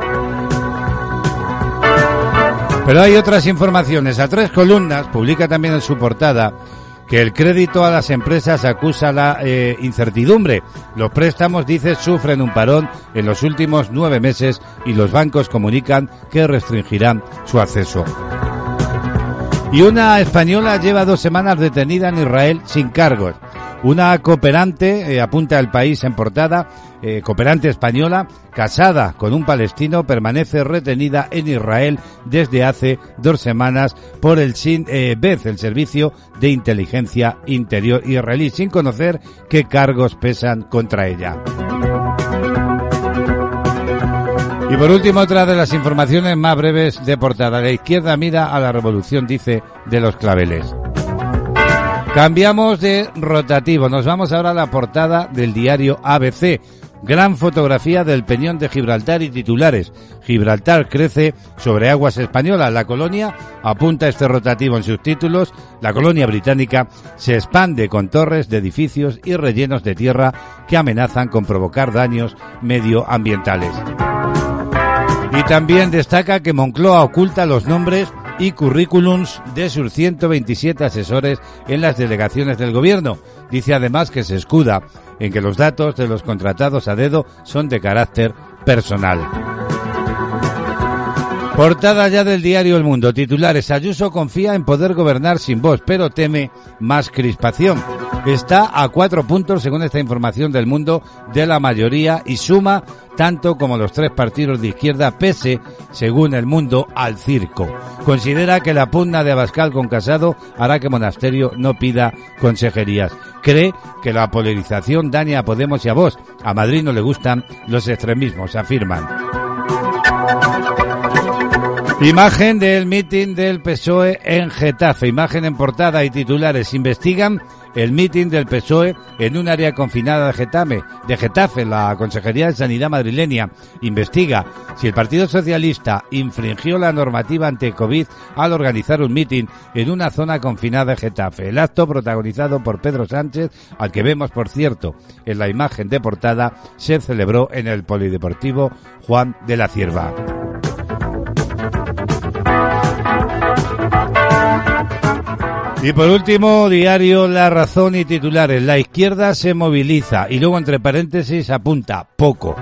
Speaker 1: Pero hay otras informaciones. A tres columnas publica también en su portada que el crédito a las empresas acusa la eh, incertidumbre. Los préstamos, dice, sufren un parón en los últimos nueve meses y los bancos comunican que restringirán su acceso. Y una española lleva dos semanas detenida en Israel sin cargos. Una cooperante, eh, apunta el país en portada, eh, cooperante española, casada con un palestino, permanece retenida en Israel desde hace dos semanas por el SIN eh, el Servicio de Inteligencia Interior israelí, sin conocer qué cargos pesan contra ella. Y por último, otra de las informaciones más breves de portada. La izquierda mira a la revolución, dice, de los claveles. Cambiamos de rotativo. Nos vamos ahora a la portada del diario ABC. Gran fotografía del Peñón de Gibraltar y titulares. Gibraltar crece sobre aguas españolas. La colonia apunta este rotativo en sus títulos. La colonia británica se expande con torres de edificios y rellenos de tierra que amenazan con provocar daños medioambientales. Y también destaca que Moncloa oculta los nombres y currículums de sus 127 asesores en las delegaciones del gobierno. Dice además que se escuda en que los datos de los contratados a dedo son de carácter personal. Portada ya del diario El Mundo. Titulares. Ayuso confía en poder gobernar sin voz, pero teme más crispación. Está a cuatro puntos, según esta información del Mundo, de la mayoría y suma tanto como los tres partidos de izquierda, pese, según el Mundo, al circo. Considera que la pugna de Abascal con Casado hará que Monasterio no pida consejerías. Cree que la polarización daña a Podemos y a Vox. A Madrid no le gustan los extremismos, afirman. Imagen del mitin del PSOE en Getafe. Imagen en portada y titulares. Investigan el mitin del PSOE en un área confinada de Getafe. De Getafe, la Consejería de Sanidad madrileña investiga si el Partido Socialista infringió la normativa ante COVID al organizar un mitin en una zona confinada de Getafe. El acto protagonizado por Pedro Sánchez, al que vemos, por cierto, en la imagen de portada, se celebró en el Polideportivo Juan de la Cierva. Y por último, diario La Razón y titulares. La izquierda se moviliza y luego entre paréntesis apunta poco.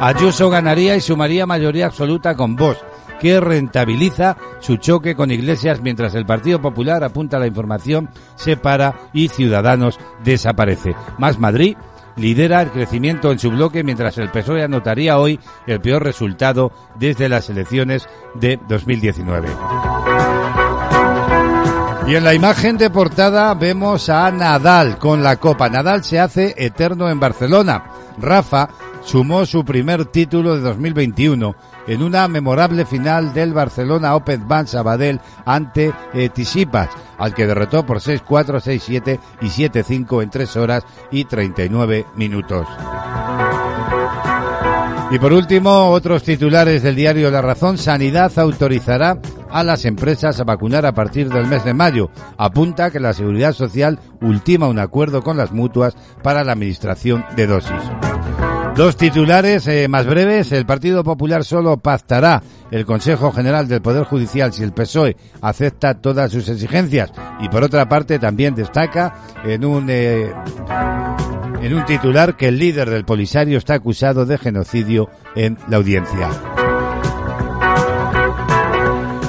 Speaker 1: Ayuso ganaría y sumaría mayoría absoluta con Vox, que rentabiliza su choque con Iglesias mientras el Partido Popular apunta la información, se para y Ciudadanos desaparece. Más Madrid lidera el crecimiento en su bloque mientras el PSOE anotaría hoy el peor resultado desde las elecciones de 2019. Y en la imagen de portada vemos a Nadal con la copa. Nadal se hace eterno en Barcelona. Rafa sumó su primer título de 2021 en una memorable final del Barcelona Open Bank Sabadell ante eh, Tisipas, al que derrotó por 6-4, 6-7 y 7-5 en 3 horas y 39 minutos. Y por último, otros titulares del diario La Razón. Sanidad autorizará a las empresas a vacunar a partir del mes de mayo. Apunta que la Seguridad Social ultima un acuerdo con las mutuas para la administración de dosis. Dos titulares eh, más breves. El Partido Popular solo pactará el Consejo General del Poder Judicial si el PSOE acepta todas sus exigencias. Y por otra parte también destaca en un... eh, en un titular que el líder del Polisario está acusado de genocidio en la audiencia.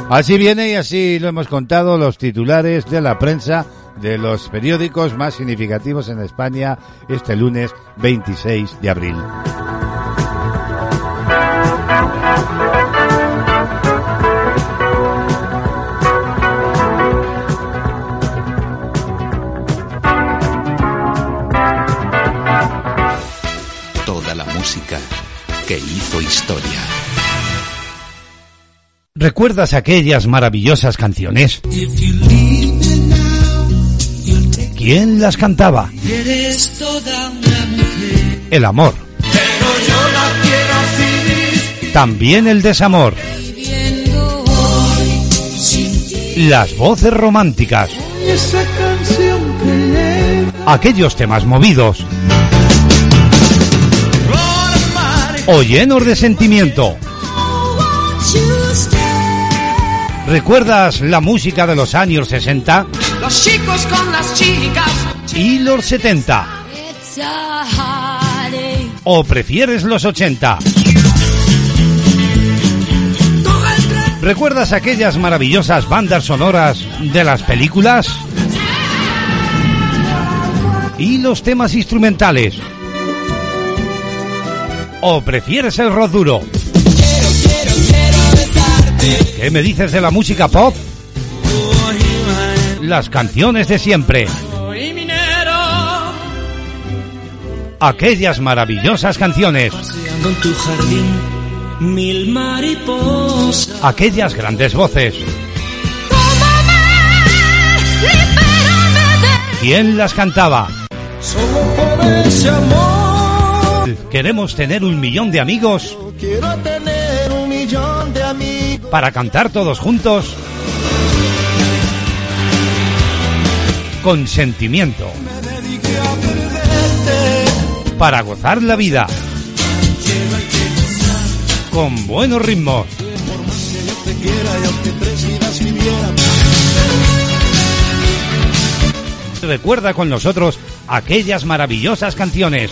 Speaker 1: Así viene y así lo hemos contado los titulares de la prensa de los periódicos más significativos en España este lunes 26 de abril.
Speaker 10: Que hizo historia.
Speaker 1: ¿Recuerdas aquellas maravillosas canciones? ¿Quién las cantaba? El amor, también el desamor, las voces románticas, aquellos temas movidos o llenos de sentimiento. ¿Recuerdas la música de los años 60
Speaker 11: los chicos con las chicas.
Speaker 1: y los 70?
Speaker 11: It's a heartache.
Speaker 1: ¿O prefieres los 80? ¿Recuerdas aquellas maravillosas bandas sonoras de las películas? ¿Y los temas instrumentales? ¿O prefieres el rock duro? ¿Qué me dices de la música pop? Las canciones de siempre. Aquellas maravillosas canciones. Aquellas grandes voces. ¿Quién las cantaba?
Speaker 11: Solo por ese amor.
Speaker 1: Queremos tener un millón de amigos.
Speaker 11: Quiero tener un millón de amigos.
Speaker 1: para cantar todos juntos. Con sentimiento, para gozar la vida. Con buenos ritmos. Recuerda con nosotros aquellas maravillosas canciones.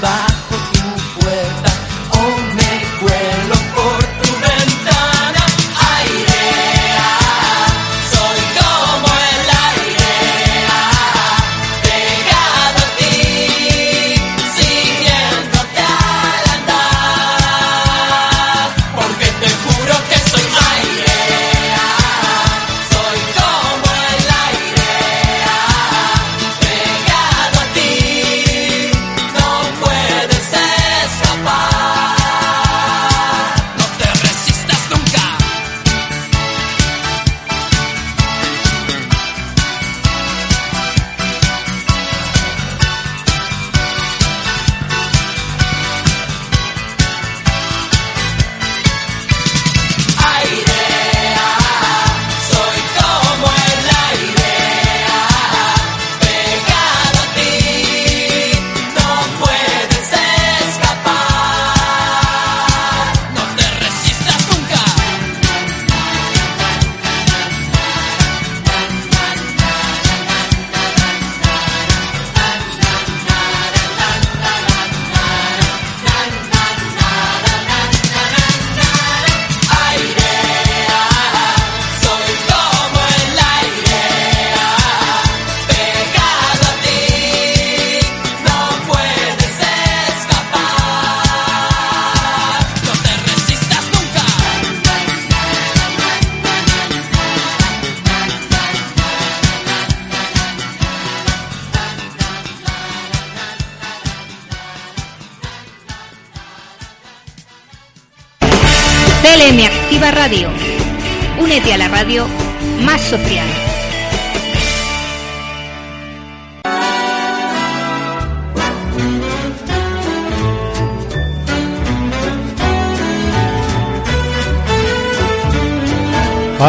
Speaker 12: by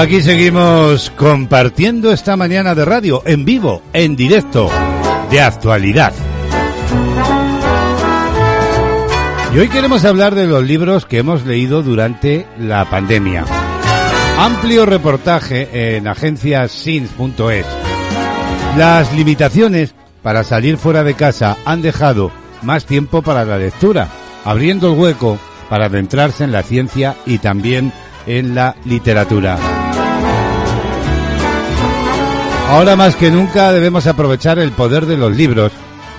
Speaker 1: Aquí seguimos compartiendo esta mañana de radio en vivo, en directo, de actualidad. Y hoy queremos hablar de los libros que hemos leído durante la pandemia. Amplio reportaje en agenciasins.es. Las limitaciones para salir fuera de casa han dejado más tiempo para la lectura, abriendo el hueco para adentrarse en la ciencia y también en la literatura. Ahora más que nunca debemos aprovechar el poder de los libros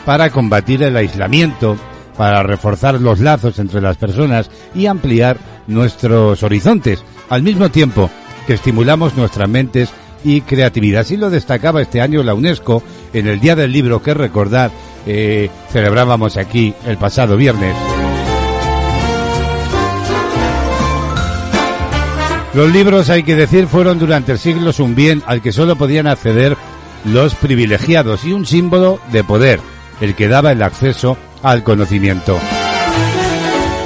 Speaker 1: para combatir el aislamiento, para reforzar los lazos entre las personas y ampliar nuestros horizontes, al mismo tiempo que estimulamos nuestras mentes y creatividad. Así lo destacaba este año la UNESCO en el Día del Libro que recordar eh, celebrábamos aquí el pasado viernes. Los libros, hay que decir, fueron durante siglos un bien al que solo podían acceder los privilegiados y un símbolo de poder, el que daba el acceso al conocimiento.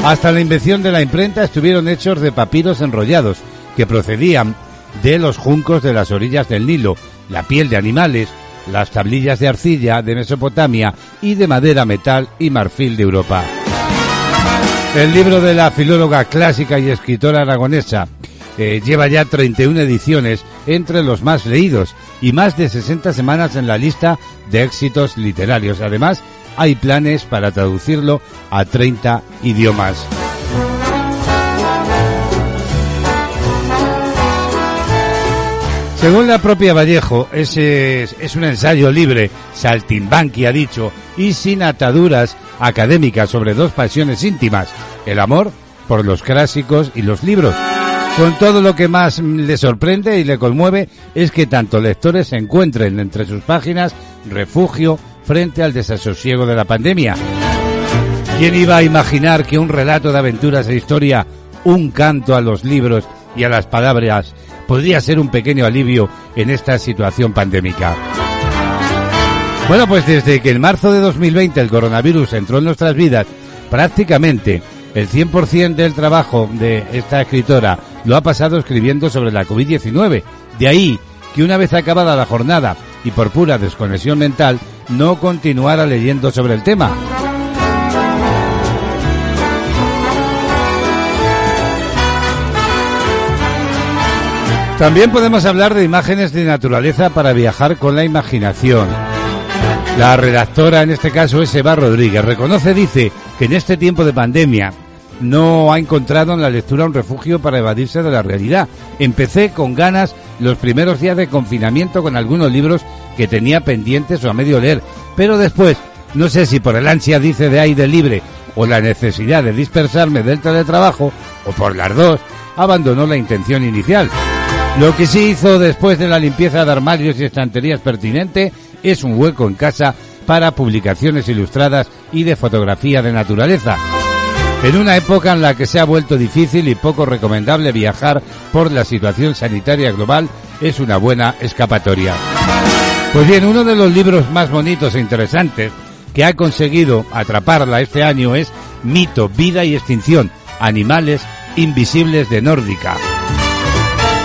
Speaker 1: Hasta la invención de la imprenta estuvieron hechos de papiros enrollados, que procedían de los juncos de las orillas del Nilo, la piel de animales, las tablillas de arcilla de Mesopotamia y de madera, metal y marfil de Europa. El libro de la filóloga clásica y escritora aragonesa lleva ya 31 ediciones entre los más leídos y más de 60 semanas en la lista de éxitos literarios. Además, hay planes para traducirlo a 30 idiomas. Según la propia Vallejo, ese es, es un ensayo libre, saltimbanqui ha dicho, y sin ataduras académicas sobre dos pasiones íntimas, el amor por los clásicos y los libros. Con todo lo que más le sorprende y le conmueve es que tanto lectores encuentren entre sus páginas refugio frente al desasosiego de la pandemia. ¿Quién iba a imaginar que un relato de aventuras e historia, un canto a los libros y a las palabras, podría ser un pequeño alivio en esta situación pandémica? Bueno, pues desde que en marzo de 2020 el coronavirus entró en nuestras vidas, prácticamente el 100% del trabajo de esta escritora lo ha pasado escribiendo sobre la COVID-19. De ahí que una vez acabada la jornada y por pura desconexión mental, no continuara leyendo sobre el tema. También podemos hablar de imágenes de naturaleza para viajar con la imaginación. La redactora en este caso es Eva Rodríguez. Reconoce, dice, que en este tiempo de pandemia no ha encontrado en la lectura un refugio para evadirse de la realidad. Empecé con ganas los primeros días de confinamiento con algunos libros que tenía pendientes o a medio leer, pero después, no sé si por el ansia, dice, de aire libre o la necesidad de dispersarme del teletrabajo, o por las dos, abandonó la intención inicial. Lo que sí hizo después de la limpieza de armarios y estanterías pertinente es un hueco en casa para publicaciones ilustradas y de fotografía de naturaleza. En una época en la que se ha vuelto difícil y poco recomendable viajar por la situación sanitaria global, es una buena escapatoria. Pues bien, uno de los libros más bonitos e interesantes que ha conseguido atraparla este año es Mito, Vida y Extinción, Animales Invisibles de Nórdica.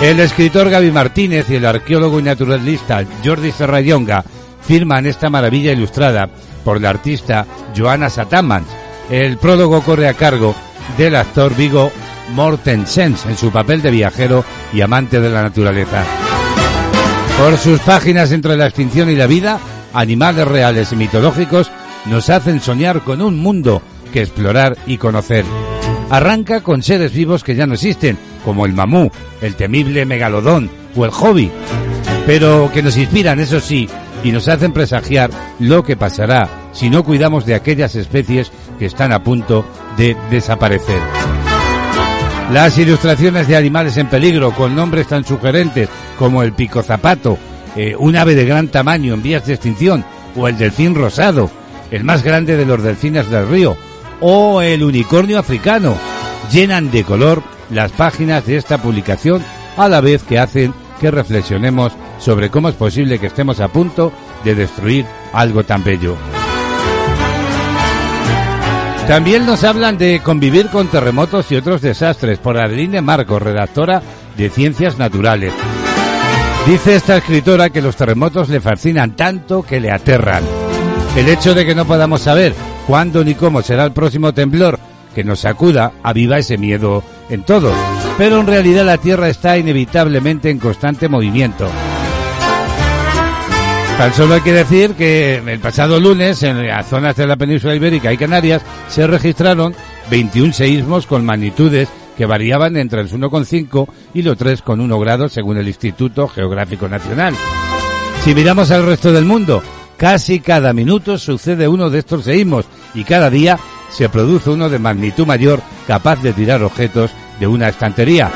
Speaker 1: El escritor Gaby Martínez y el arqueólogo y naturalista Jordi Serrayonga firman esta maravilla ilustrada por la artista Joana Satamans. El prólogo corre a cargo del actor Vigo Mortensens en su papel de viajero y amante de la naturaleza. Por sus páginas entre la extinción y la vida, animales reales y mitológicos nos hacen soñar con un mundo que explorar y conocer. Arranca con seres vivos que ya no existen, como el mamú, el temible megalodón o el hobby, pero que nos inspiran, eso sí, y nos hacen presagiar lo que pasará si no cuidamos de aquellas especies que están a punto de desaparecer. Las ilustraciones de animales en peligro con nombres tan sugerentes como el pico zapato, eh, un ave de gran tamaño en vías de extinción, o el delfín rosado, el más grande de los delfines del río, o el unicornio africano, llenan de color las páginas de esta publicación a la vez que hacen que reflexionemos sobre cómo es posible que estemos a punto de destruir algo tan bello. También nos hablan de convivir con terremotos y otros desastres por Adeline Marcos, redactora de Ciencias Naturales. Dice esta escritora que los terremotos le fascinan tanto que le aterran. El hecho de que no podamos saber cuándo ni cómo será el próximo temblor que nos sacuda aviva ese miedo en todos. Pero en realidad la Tierra está inevitablemente en constante movimiento. Tan solo hay que decir que el pasado lunes en las zonas de la península ibérica y Canarias se registraron 21 seísmos con magnitudes que variaban entre el 1,5 y los 3,1 grados según el Instituto Geográfico Nacional. Si miramos al resto del mundo, casi cada minuto sucede uno de estos seísmos y cada día se produce uno de magnitud mayor capaz de tirar objetos de una estantería.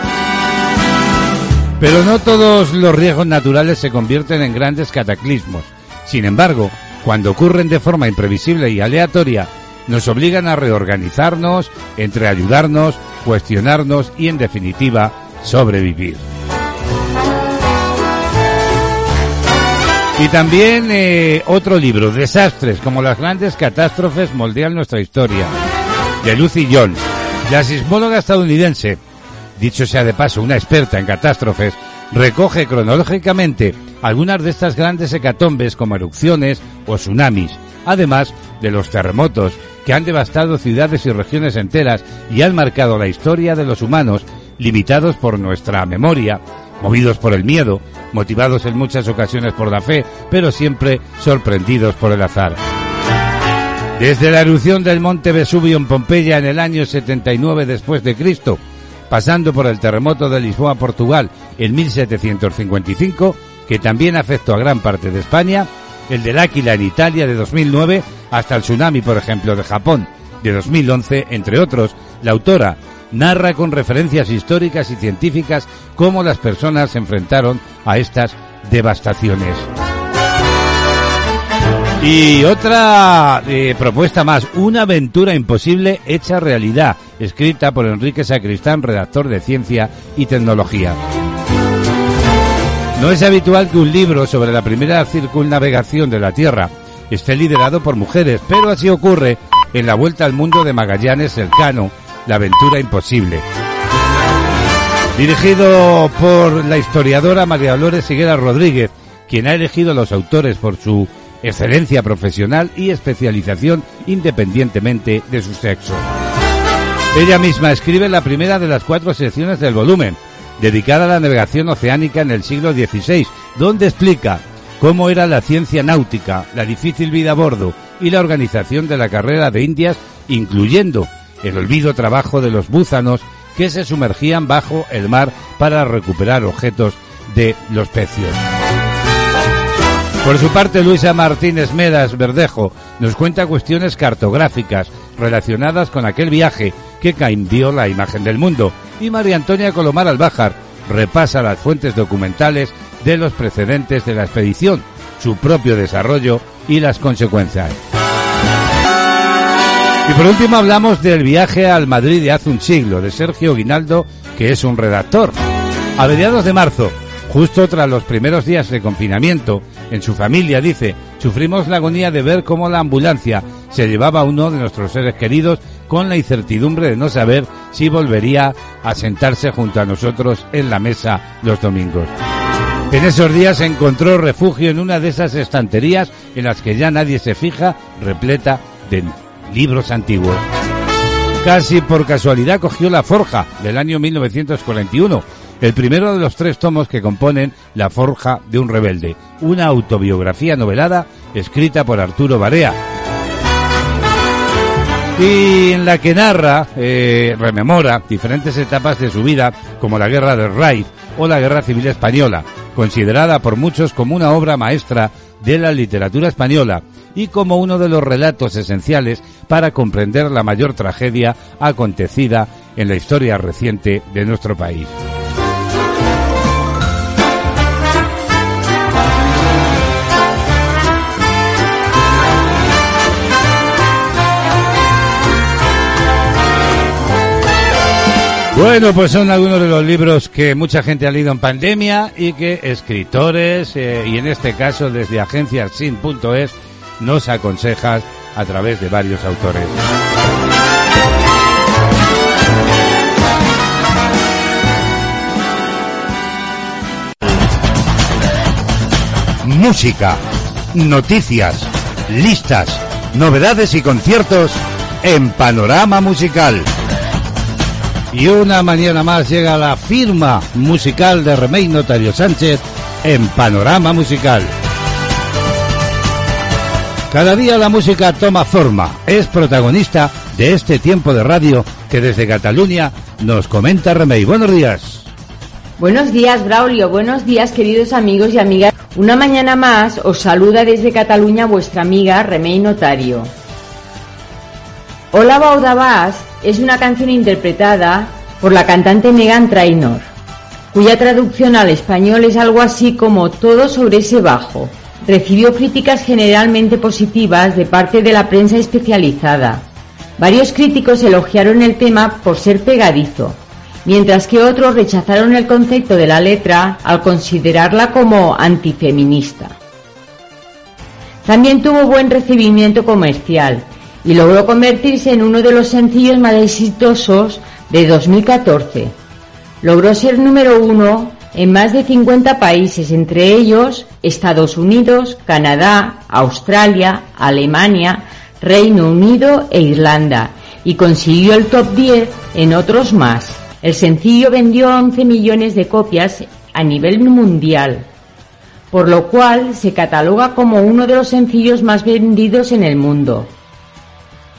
Speaker 1: Pero no todos los riesgos naturales se convierten en grandes cataclismos. Sin embargo, cuando ocurren de forma imprevisible y aleatoria, nos obligan a reorganizarnos, entre ayudarnos, cuestionarnos y, en definitiva, sobrevivir. Y también eh, otro libro, Desastres, como las grandes catástrofes moldean nuestra historia, de Lucy Jones, la sismóloga estadounidense, dicho sea de paso, una experta en catástrofes, recoge cronológicamente algunas de estas grandes hecatombes como erupciones o tsunamis, además de los terremotos que han devastado ciudades y regiones enteras y han marcado la historia de los humanos, limitados por nuestra memoria, movidos por el miedo, motivados en muchas ocasiones por la fe, pero siempre sorprendidos por el azar. Desde la erupción del monte Vesubio en Pompeya en el año 79 después de Cristo, pasando por el terremoto de Lisboa, Portugal, en 1755, que también afectó a gran parte de España, el del Áquila en Italia de 2009, hasta el tsunami, por ejemplo, de Japón de 2011, entre otros, la autora narra con referencias históricas y científicas cómo las personas se enfrentaron a estas devastaciones. Y otra eh, propuesta más, una aventura imposible hecha realidad, escrita por Enrique Sacristán, redactor de Ciencia y Tecnología. No es habitual que un libro sobre la primera circunnavegación de la Tierra esté liderado por mujeres, pero así ocurre en la Vuelta al Mundo de Magallanes Elcano, La aventura imposible. Dirigido por la historiadora María Dolores Higuera Rodríguez, quien ha elegido a los autores por su excelencia profesional y especialización independientemente de su sexo. Ella misma escribe la primera de las cuatro secciones del volumen, dedicada a la navegación oceánica en el siglo XVI, donde explica cómo era la ciencia náutica, la difícil vida a bordo y la organización de la carrera de Indias, incluyendo el olvido trabajo de los búzanos que se sumergían bajo el mar para recuperar objetos de los pecios. Por su parte, Luisa Martínez Medas Verdejo nos cuenta cuestiones cartográficas relacionadas con aquel viaje que cambió la imagen del mundo. Y María Antonia Colomar Albájar repasa las fuentes documentales de los precedentes de la expedición, su propio desarrollo y las consecuencias. Y por último hablamos del viaje al Madrid de hace un siglo, de Sergio Guinaldo, que es un redactor. A mediados de marzo, justo tras los primeros días de confinamiento, en su familia, dice, sufrimos la agonía de ver cómo la ambulancia se llevaba a uno de nuestros seres queridos con la incertidumbre de no saber si volvería a sentarse junto a nosotros en la mesa los domingos. En esos días encontró refugio en una de esas estanterías en las que ya nadie se fija, repleta de libros antiguos. Casi por casualidad cogió La Forja del año 1941, el primero de los tres tomos que componen La Forja de un Rebelde, una autobiografía novelada escrita por Arturo Barea. Y en la que narra, eh, rememora diferentes etapas de su vida, como la Guerra del Raid o la Guerra Civil Española, considerada por muchos como una obra maestra de la literatura española y como uno de los relatos esenciales para comprender la mayor tragedia acontecida en la historia reciente de nuestro país. Bueno, pues son algunos de los libros que mucha gente ha leído en pandemia y que escritores, eh, y en este caso desde agenciasin.es, nos aconsejas a través de varios autores. Música, noticias, listas, novedades y conciertos en Panorama Musical. Y una mañana más llega la firma musical de Remey Notario Sánchez en Panorama Musical. Cada día la música toma forma, es protagonista de este tiempo de radio que desde Cataluña nos comenta Remey. Buenos días.
Speaker 13: Buenos días, Braulio. Buenos días, queridos amigos y amigas. Una mañana más os saluda desde Cataluña vuestra amiga Remey Notario. Hola Baudabás es una canción interpretada por la cantante Megan Trainor, cuya traducción al español es algo así como todo sobre ese bajo. Recibió críticas generalmente positivas de parte de la prensa especializada. Varios críticos elogiaron el tema por ser pegadizo, mientras que otros rechazaron el concepto de la letra al considerarla como antifeminista. También tuvo buen recibimiento comercial y logró convertirse en uno de los sencillos más exitosos de 2014. Logró ser número uno en más de 50 países, entre ellos Estados Unidos, Canadá, Australia, Alemania, Reino Unido e Irlanda, y consiguió el top 10 en otros más. El sencillo vendió 11 millones de copias a nivel mundial, por lo cual se cataloga como uno de los sencillos más vendidos en el mundo.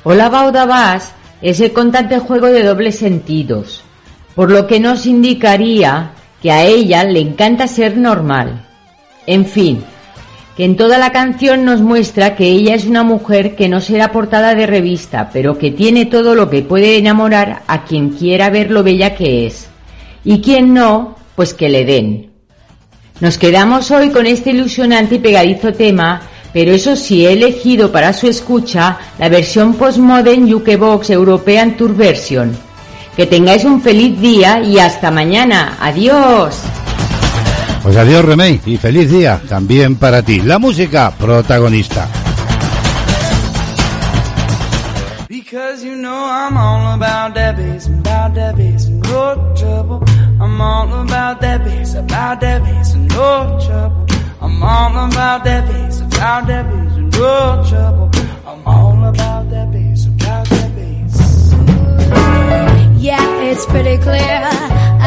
Speaker 13: Hola Baudabás es el constante juego de dobles sentidos, por lo que nos indicaría que a ella le encanta ser normal. En fin, que en toda la canción nos muestra que ella es una mujer que no será portada de revista, pero que tiene todo lo que puede enamorar a quien quiera ver lo bella que es. Y quien no, pues que le den. Nos quedamos hoy con este ilusionante y pegadizo tema, pero eso sí he elegido para su escucha la versión postmodern UK Box European Tour Version. Que tengáis un feliz día y hasta mañana. Adiós.
Speaker 1: Pues adiós Remey y feliz día también para ti. La música protagonista.
Speaker 14: Because you know I'm all about that bass, about that bass, no trouble. I'm all about that bass, about that bass, no trouble. I'm all about that bass, about that bass, no trouble. I'm all about that bass, about that bass.
Speaker 15: Yeah, it's pretty clear.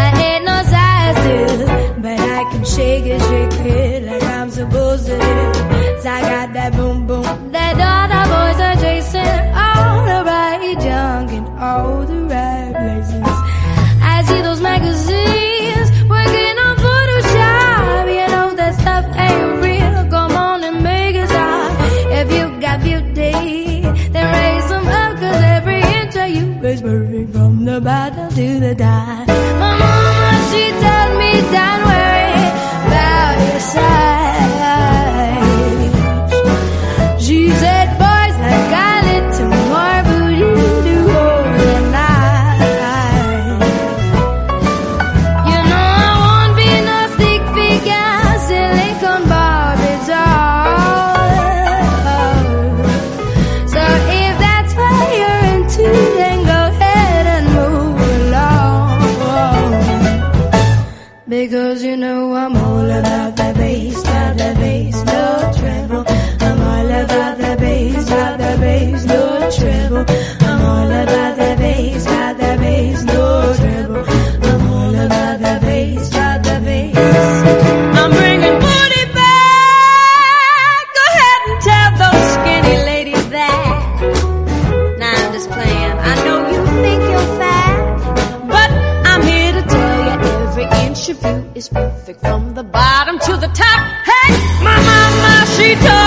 Speaker 15: I ain't no size two, but I can shake it, shake it like I'm supposed to. 'Cause I got that boom boom that all the boys are chasing. All the right junk in all the about to do the die. My mama, she told me that. Is perfect from the bottom to the top. Hey, my mama, she told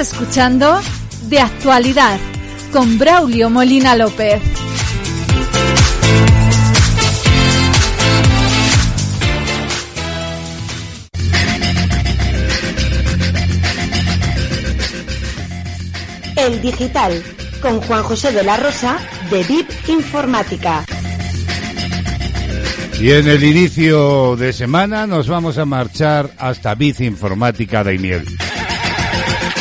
Speaker 16: escuchando De Actualidad con Braulio Molina López.
Speaker 17: El Digital, con Juan José de la Rosa, de VIP Informática.
Speaker 1: Y en el inicio de semana nos vamos a marchar hasta Biz Informática Daimiel.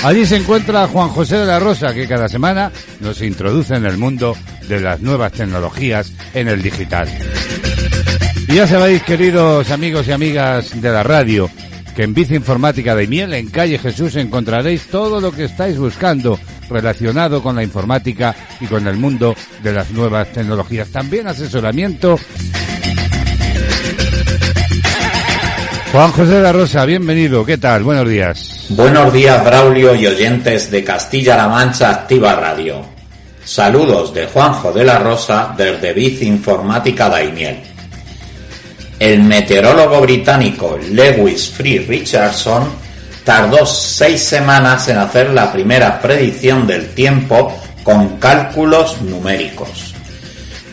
Speaker 1: Allí se encuentra Juan José de la Rosa, que cada semana nos introduce en el mundo de las nuevas tecnologías en el digital. Y ya sabéis, queridos amigos y amigas de la radio, que en Biz Informática Daimiel, en calle Jesús, encontraréis todo lo que estáis buscando relacionado con la informática y con el mundo de las nuevas tecnologías. También asesoramiento Juan José de la Rosa, bienvenido. ¿Qué tal? Buenos días.
Speaker 18: Buenos días, Braulio y oyentes de Castilla-La Mancha Activa Radio. Saludos de Juanjo de la Rosa desde Biz Informática Daimiel. El meteorólogo británico Lewis Free Richardson tardó seis semanas en hacer la primera predicción del tiempo con cálculos numéricos.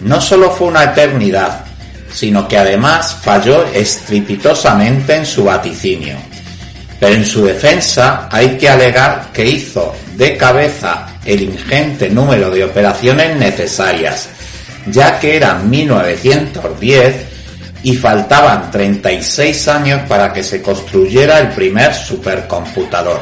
Speaker 18: No solo fue una eternidad, sino que además falló estrepitosamente en su vaticinio. En su defensa hay que alegar que hizo de cabeza el ingente número de operaciones necesarias, ya que era 1910 y faltaban 36 años para que se construyera el primer supercomputador.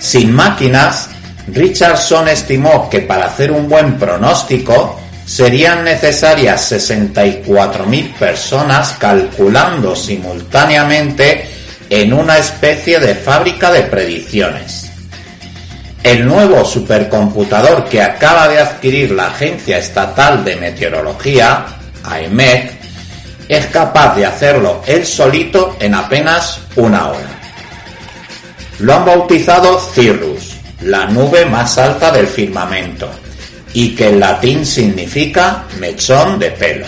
Speaker 18: Sin máquinas, Richardson estimó que para hacer un buen pronóstico serían necesarias 64.000 personas calculando simultáneamente en una especie de fábrica de predicciones. El nuevo supercomputador que acaba de adquirir la Agencia Estatal de Meteorología, AEMET, es capaz de hacerlo él solito en apenas una hora. Lo han bautizado Cirrus, la nube más alta del firmamento, y que en latín significa mechón de pelo.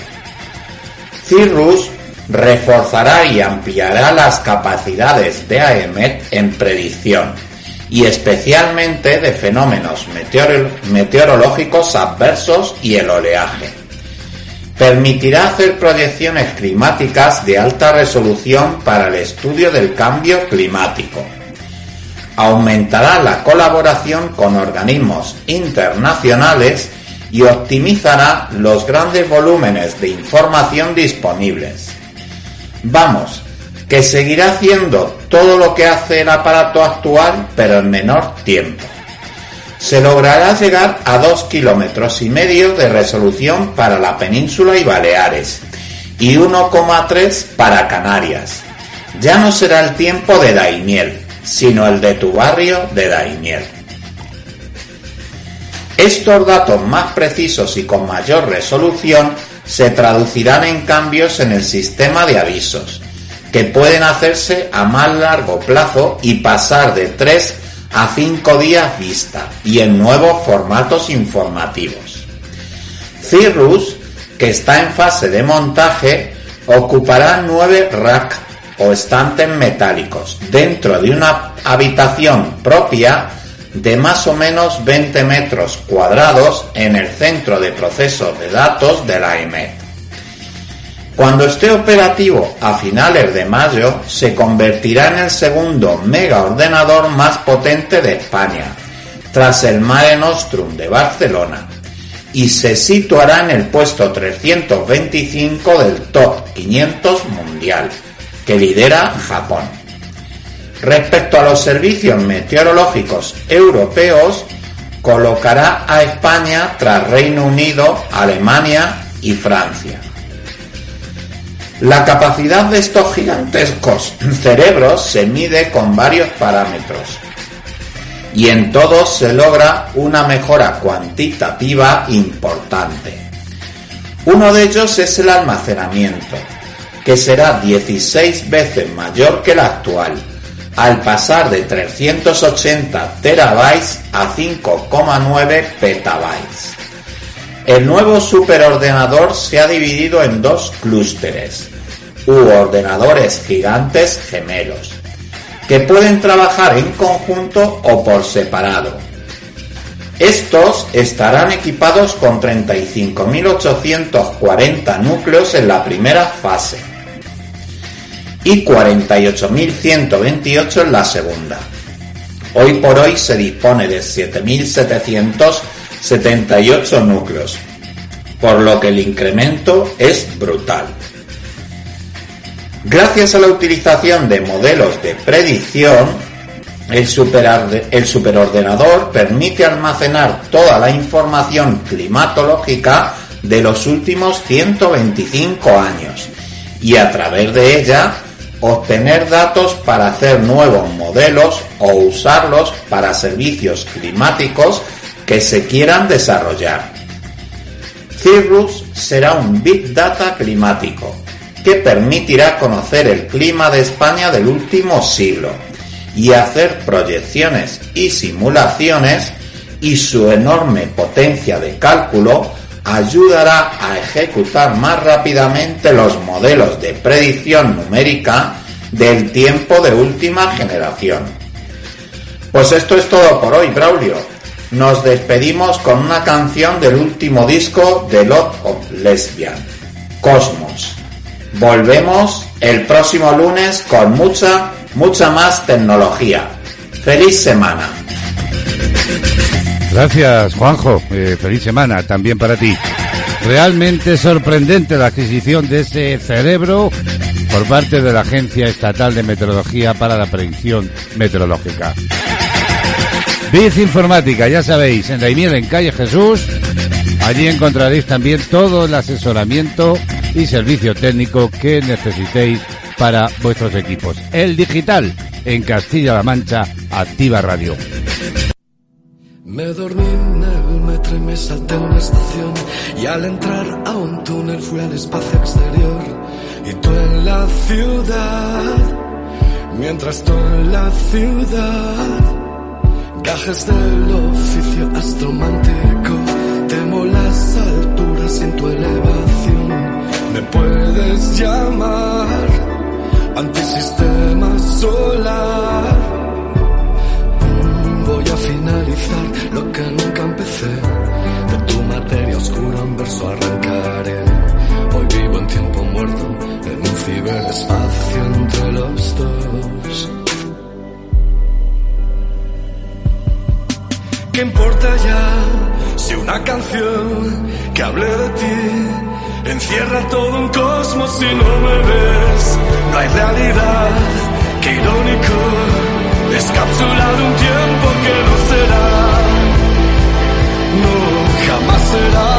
Speaker 18: Cirrus reforzará y ampliará las capacidades de AEMET en predicción y especialmente de fenómenos meteoro- meteorológicos adversos y el oleaje. Permitirá hacer proyecciones climáticas de alta resolución para el estudio del cambio climático. Aumentará la colaboración con organismos internacionales y optimizará los grandes volúmenes de información disponibles. Vamos, que seguirá haciendo todo lo que hace el aparato actual, pero en menor tiempo. Se logrará llegar a dos kilómetros y medio de resolución para la península y Baleares y 1,3 para Canarias. Ya no será el tiempo de Daimiel, sino el de tu barrio de Daimiel. Estos datos más precisos y con mayor resolución se traducirán en cambios en el sistema de avisos, que pueden hacerse a más largo plazo y pasar de 3 a 5 días vista y en nuevos formatos informativos. Cirrus, que está en fase de montaje, ocupará 9 rack o estantes metálicos dentro de una habitación propia de más o menos 20 metros cuadrados en el centro de procesos de datos de la EMET. Cuando esté operativo a finales de mayo, se convertirá en el segundo mega ordenador más potente de España, tras el Mare Nostrum de Barcelona, y se situará en el puesto 325 del top 500 mundial, que lidera Japón. Respecto a los servicios meteorológicos europeos, colocará a España tras Reino Unido, Alemania y Francia. La capacidad de estos gigantescos cerebros se mide con varios parámetros y en todos se logra una mejora cuantitativa importante. Uno de ellos es el almacenamiento, que será 16 veces mayor que el actual, al pasar de 380 terabytes a 5,9 petabytes. El nuevo superordenador se ha dividido en dos clústeres, u ordenadores gigantes gemelos, que pueden trabajar en conjunto o por separado. Estos estarán equipados con 35.840 núcleos en la primera fase y 48.128 en la segunda. Hoy por hoy se dispone de 7.778 núcleos, por lo que el incremento es brutal. Gracias a la utilización de modelos de predicción, el, el superordenador permite almacenar toda la información climatológica de los últimos 125 años y a través de ella obtener datos para hacer nuevos modelos o usarlos para servicios climáticos que se quieran desarrollar. Cirrus será un Big Data climático que permitirá conocer el clima de España del último siglo y hacer proyecciones y simulaciones y su enorme potencia de cálculo ayudará a ejecutar más rápidamente los modelos de predicción numérica del tiempo de última generación. Pues esto es todo por hoy, Braulio. Nos despedimos con una canción del último disco de Lot of Lesbian, Cosmos. Volvemos el próximo lunes con mucha, mucha más tecnología. ¡Feliz semana!
Speaker 1: Gracias, Juanjo. Eh, feliz semana también para ti. Realmente sorprendente la adquisición de ese cerebro por parte de la Agencia Estatal de Meteorología para la Predicción Meteorológica. Biz Informática, ya sabéis, en Daimiel, en calle Jesús. Allí encontraréis también todo el asesoramiento y servicio técnico que necesitéis para vuestros equipos. El digital en Castilla-La Mancha, Activa Radio.
Speaker 2: Me dormí en el metro y me salté una estación. Y al entrar a un túnel fui al espacio exterior. Y tú en la ciudad, mientras tú en la ciudad, gajes del oficio astromántico, temo las alturas en tu elevación, me puedes llamar antisistema solar. Finalizar lo que nunca empecé. De tu materia oscura un verso arrancaré. Hoy vivo en tiempo muerto, en un ciberespacio entre los dos. ¿Qué importa ya si una canción que hable de ti encierra todo un cosmos y no me ves? No hay realidad, qué irónico es cápsula de un tiempo que no será, no, jamás será.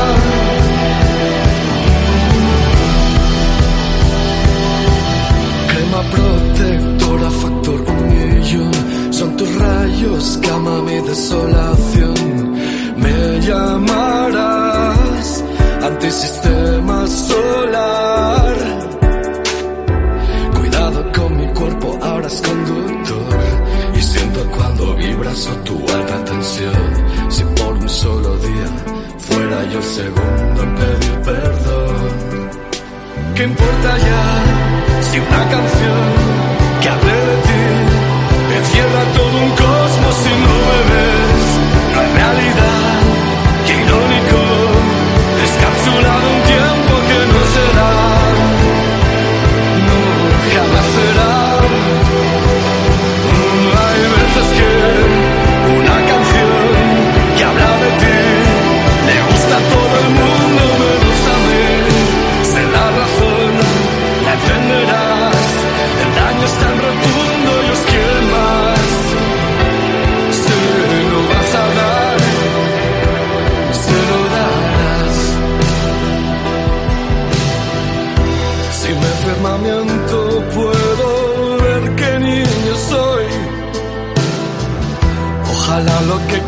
Speaker 2: Crema protectora, factor millón, son tus rayos, cama mi desolación. Me llamarás antisistema solar. Cuidado con mi cuerpo, ahora es conductor. Y cuando vibras o tu alta tensión. Si por un solo día fuera yo el segundo en pedir perdón. ¿Qué importa ya si una canción que hable de ti encierra todo un cosmos y no me ves? No es realidad, qué irónico, descapsulado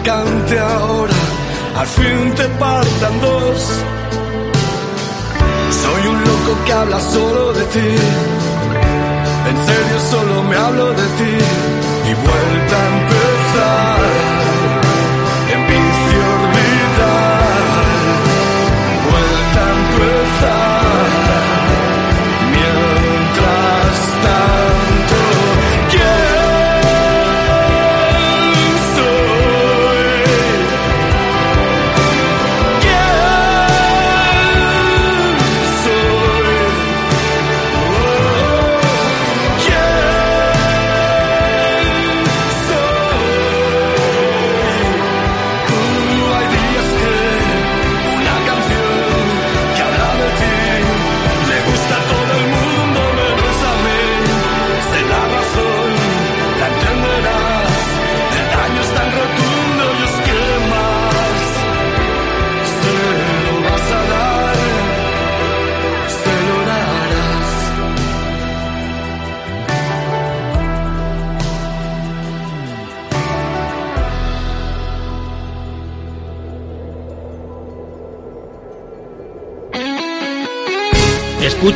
Speaker 2: cante ahora al fin te partan dos. Soy un loco que habla solo de ti. En serio solo me hablo de ti. Y vuelta a empezar.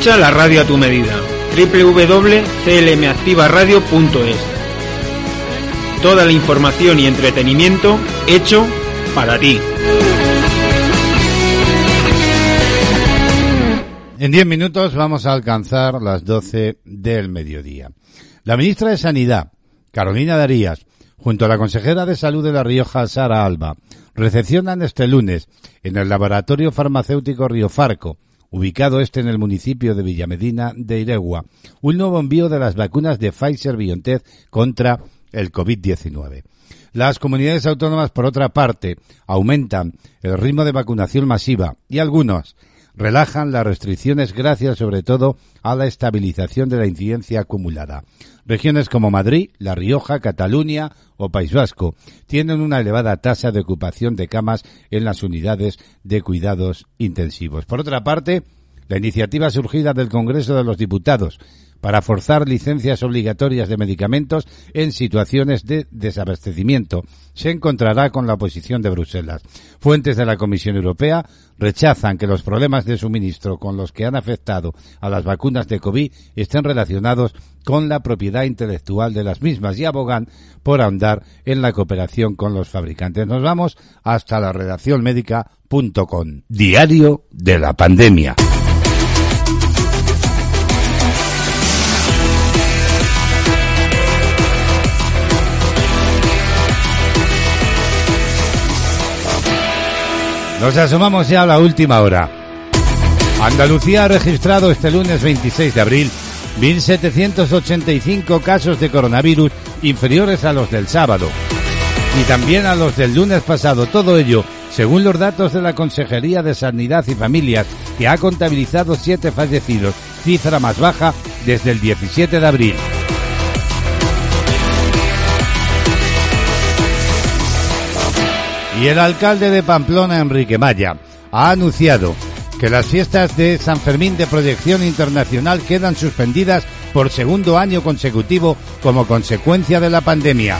Speaker 2: La
Speaker 3: radio a tu medida. www.clmactivaradio.es Toda la información y entretenimiento hecho para ti.
Speaker 1: En 10 minutos vamos a alcanzar las 12 del mediodía. La ministra de Sanidad, Carolina Darías, junto a la consejera de Salud de La Rioja, Sara Alba, recepcionan este lunes en el laboratorio farmacéutico Río Farco, ubicado este en el municipio de Villamedina de Iregua, un nuevo envío de las vacunas de Pfizer BioNTech contra el COVID-19. Las comunidades autónomas, por otra parte, aumentan el ritmo de vacunación masiva y algunos relajan las restricciones gracias sobre todo a la estabilización de la incidencia acumulada. Regiones como Madrid, La Rioja, Cataluña o País Vasco tienen una elevada tasa de ocupación de camas en las unidades de cuidados intensivos. Por otra parte, la iniciativa surgida del Congreso de los Diputados para forzar licencias obligatorias de medicamentos en situaciones de desabastecimiento se encontrará con la oposición de Bruselas. Fuentes de la Comisión Europea rechazan que los problemas de suministro con los que han afectado a las vacunas de COVID estén relacionados con la propiedad intelectual de las mismas y abogan por ahondar en la cooperación con los fabricantes. Nos vamos hasta la redacción médica.com. Diario de la pandemia. Nos asomamos ya a la última hora. Andalucía ha registrado este lunes 26 de abril 1.785 casos de coronavirus inferiores a los del sábado y también a los del lunes pasado. Todo ello según los datos de la Consejería de Sanidad y Familias, que ha contabilizado siete fallecidos, cifra más baja desde el 17 de abril. Y el alcalde de Pamplona, Enrique Maya, ha anunciado que las fiestas de San Fermín de proyección internacional quedan suspendidas por segundo año consecutivo como consecuencia de la pandemia.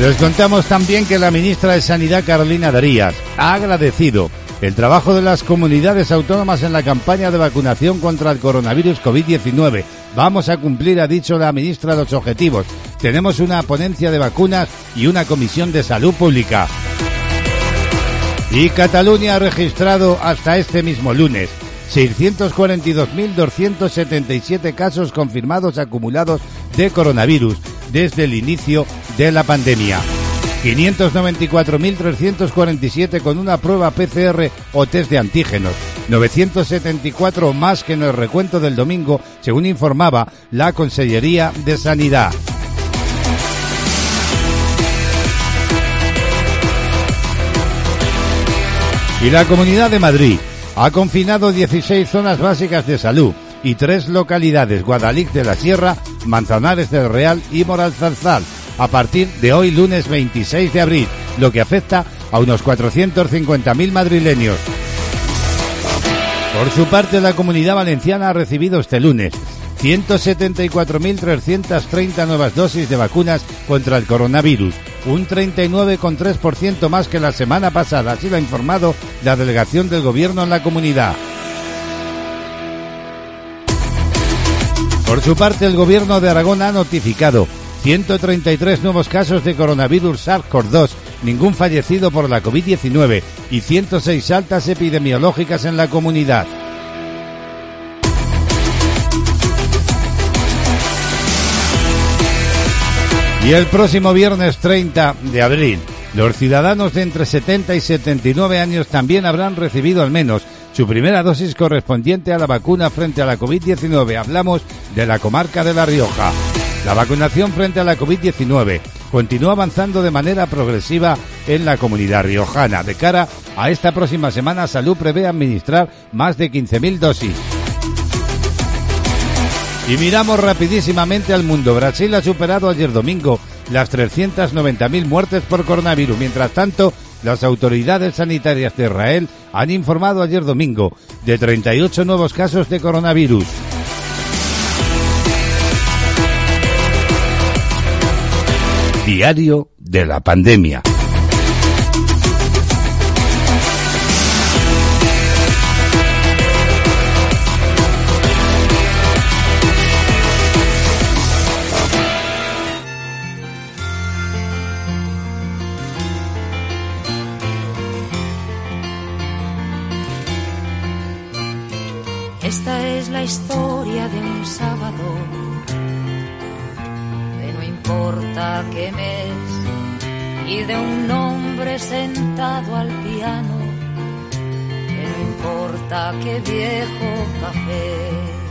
Speaker 1: Les contamos también que la ministra de Sanidad, Carolina Darías, ha agradecido el trabajo de las comunidades autónomas en la campaña de vacunación contra el coronavirus COVID-19. Vamos a cumplir, ha dicho la ministra, los objetivos. Tenemos una ponencia de vacunas y una comisión de salud pública. Y Cataluña ha registrado hasta este mismo lunes 642.277 casos confirmados acumulados de coronavirus desde el inicio de la pandemia. 594.347 con una prueba PCR o test de antígenos. 974 más que en el recuento del domingo, según informaba la Consellería de Sanidad. Y la Comunidad de Madrid ha confinado 16 zonas básicas de salud y tres localidades, Guadalix de la Sierra, Manzanares del Real y Moralzarzal, a partir de hoy lunes 26 de abril, lo que afecta a unos 450.000 madrileños. Por su parte, la Comunidad Valenciana ha recibido este lunes 174.330 nuevas dosis de vacunas contra el coronavirus, un 39,3% más que la semana pasada, así lo ha informado la delegación del Gobierno en la comunidad. Por su parte, el Gobierno de Aragón ha notificado 133 nuevos casos de coronavirus SARS-CoV-2, ningún fallecido por la COVID-19 y 106 altas epidemiológicas en la comunidad. Y el próximo viernes 30 de abril, los ciudadanos de entre 70 y 79 años también habrán recibido al menos su primera dosis correspondiente a la vacuna frente a la COVID-19. Hablamos de la comarca de La Rioja. La vacunación frente a la COVID-19 continúa avanzando de manera progresiva en la comunidad riojana. De cara a esta próxima semana, Salud prevé administrar más de 15.000 dosis. Y miramos rapidísimamente al mundo. Brasil ha superado ayer domingo las 390.000 muertes por coronavirus. Mientras tanto, las autoridades sanitarias de Israel han informado ayer domingo de 38 nuevos casos de coronavirus. Diario de la pandemia.
Speaker 19: Esta es la historia de un sábado, importa qué mes, y de un hombre sentado al piano, que no importa qué viejo café.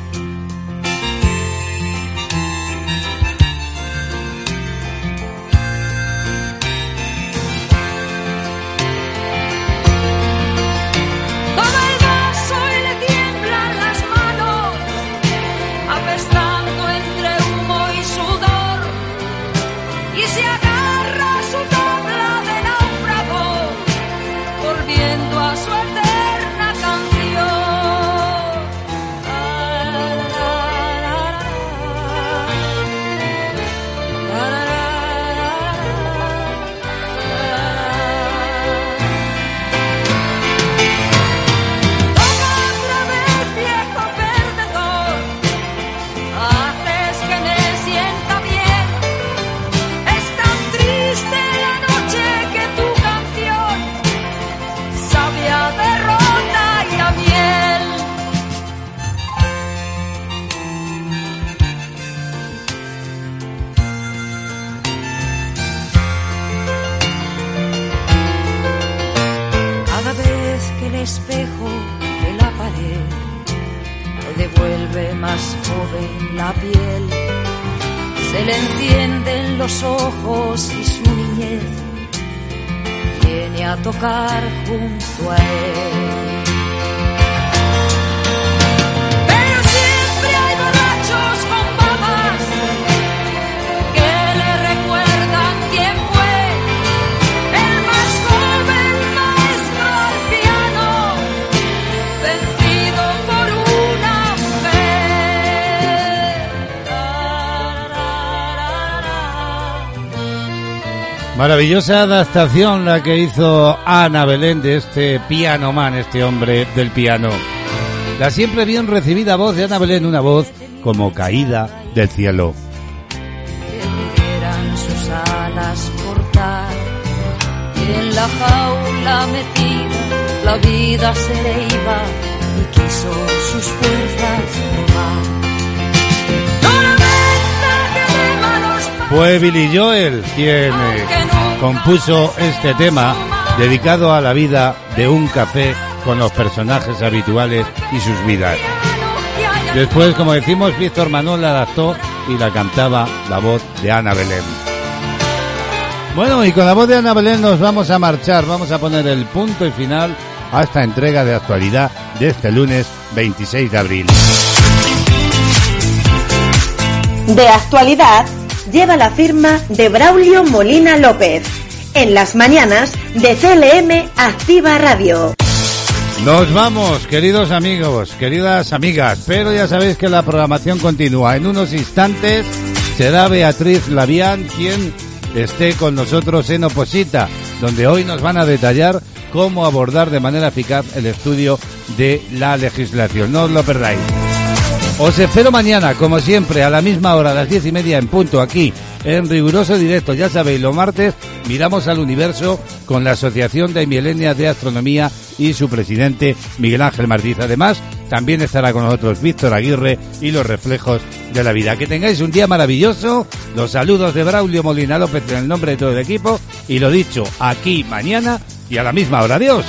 Speaker 19: Más joven la piel, se le encienden los ojos y su niñez viene a tocar junto a él.
Speaker 1: Maravillosa adaptación la que hizo Ana Belén de este piano man, este hombre del piano. La siempre bien recibida voz de Ana Belén, una voz como caída del cielo.
Speaker 19: pudieran sus alas cortar y en la jaula metida la vida se le iba y quiso sus fuerzas robar.
Speaker 1: Fue Billy Joel quien eh, compuso este tema dedicado a la vida de un café con los personajes habituales y sus vidas. Después, como decimos, Víctor Manuel la adaptó y la cantaba la voz de Ana Belén. Bueno, y con la voz de Ana Belén nos vamos a marchar, vamos a poner el punto y final a esta entrega de actualidad de este lunes 26 de abril.
Speaker 17: De actualidad lleva la firma de Braulio Molina López. En las mañanas de CLM Activa Radio.
Speaker 1: Nos vamos, queridos amigos, queridas amigas, pero ya sabéis que la programación continúa. En unos instantes será Beatriz Labián quien esté con nosotros en Oposita, donde hoy nos van a detallar cómo abordar de manera eficaz el estudio de la legislación. No os lo perdáis. Os espero mañana, como siempre, a la misma hora, a las diez y media en punto, aquí, en riguroso directo. Ya sabéis, los martes miramos al universo con la Asociación de Milenia de Astronomía y su presidente, Miguel Ángel Martínez. Además, también estará con nosotros Víctor Aguirre y los reflejos de la vida. Que tengáis un día maravilloso. Los saludos de Braulio Molina López en el nombre de todo el equipo. Y lo dicho, aquí mañana y a la misma hora. Adiós.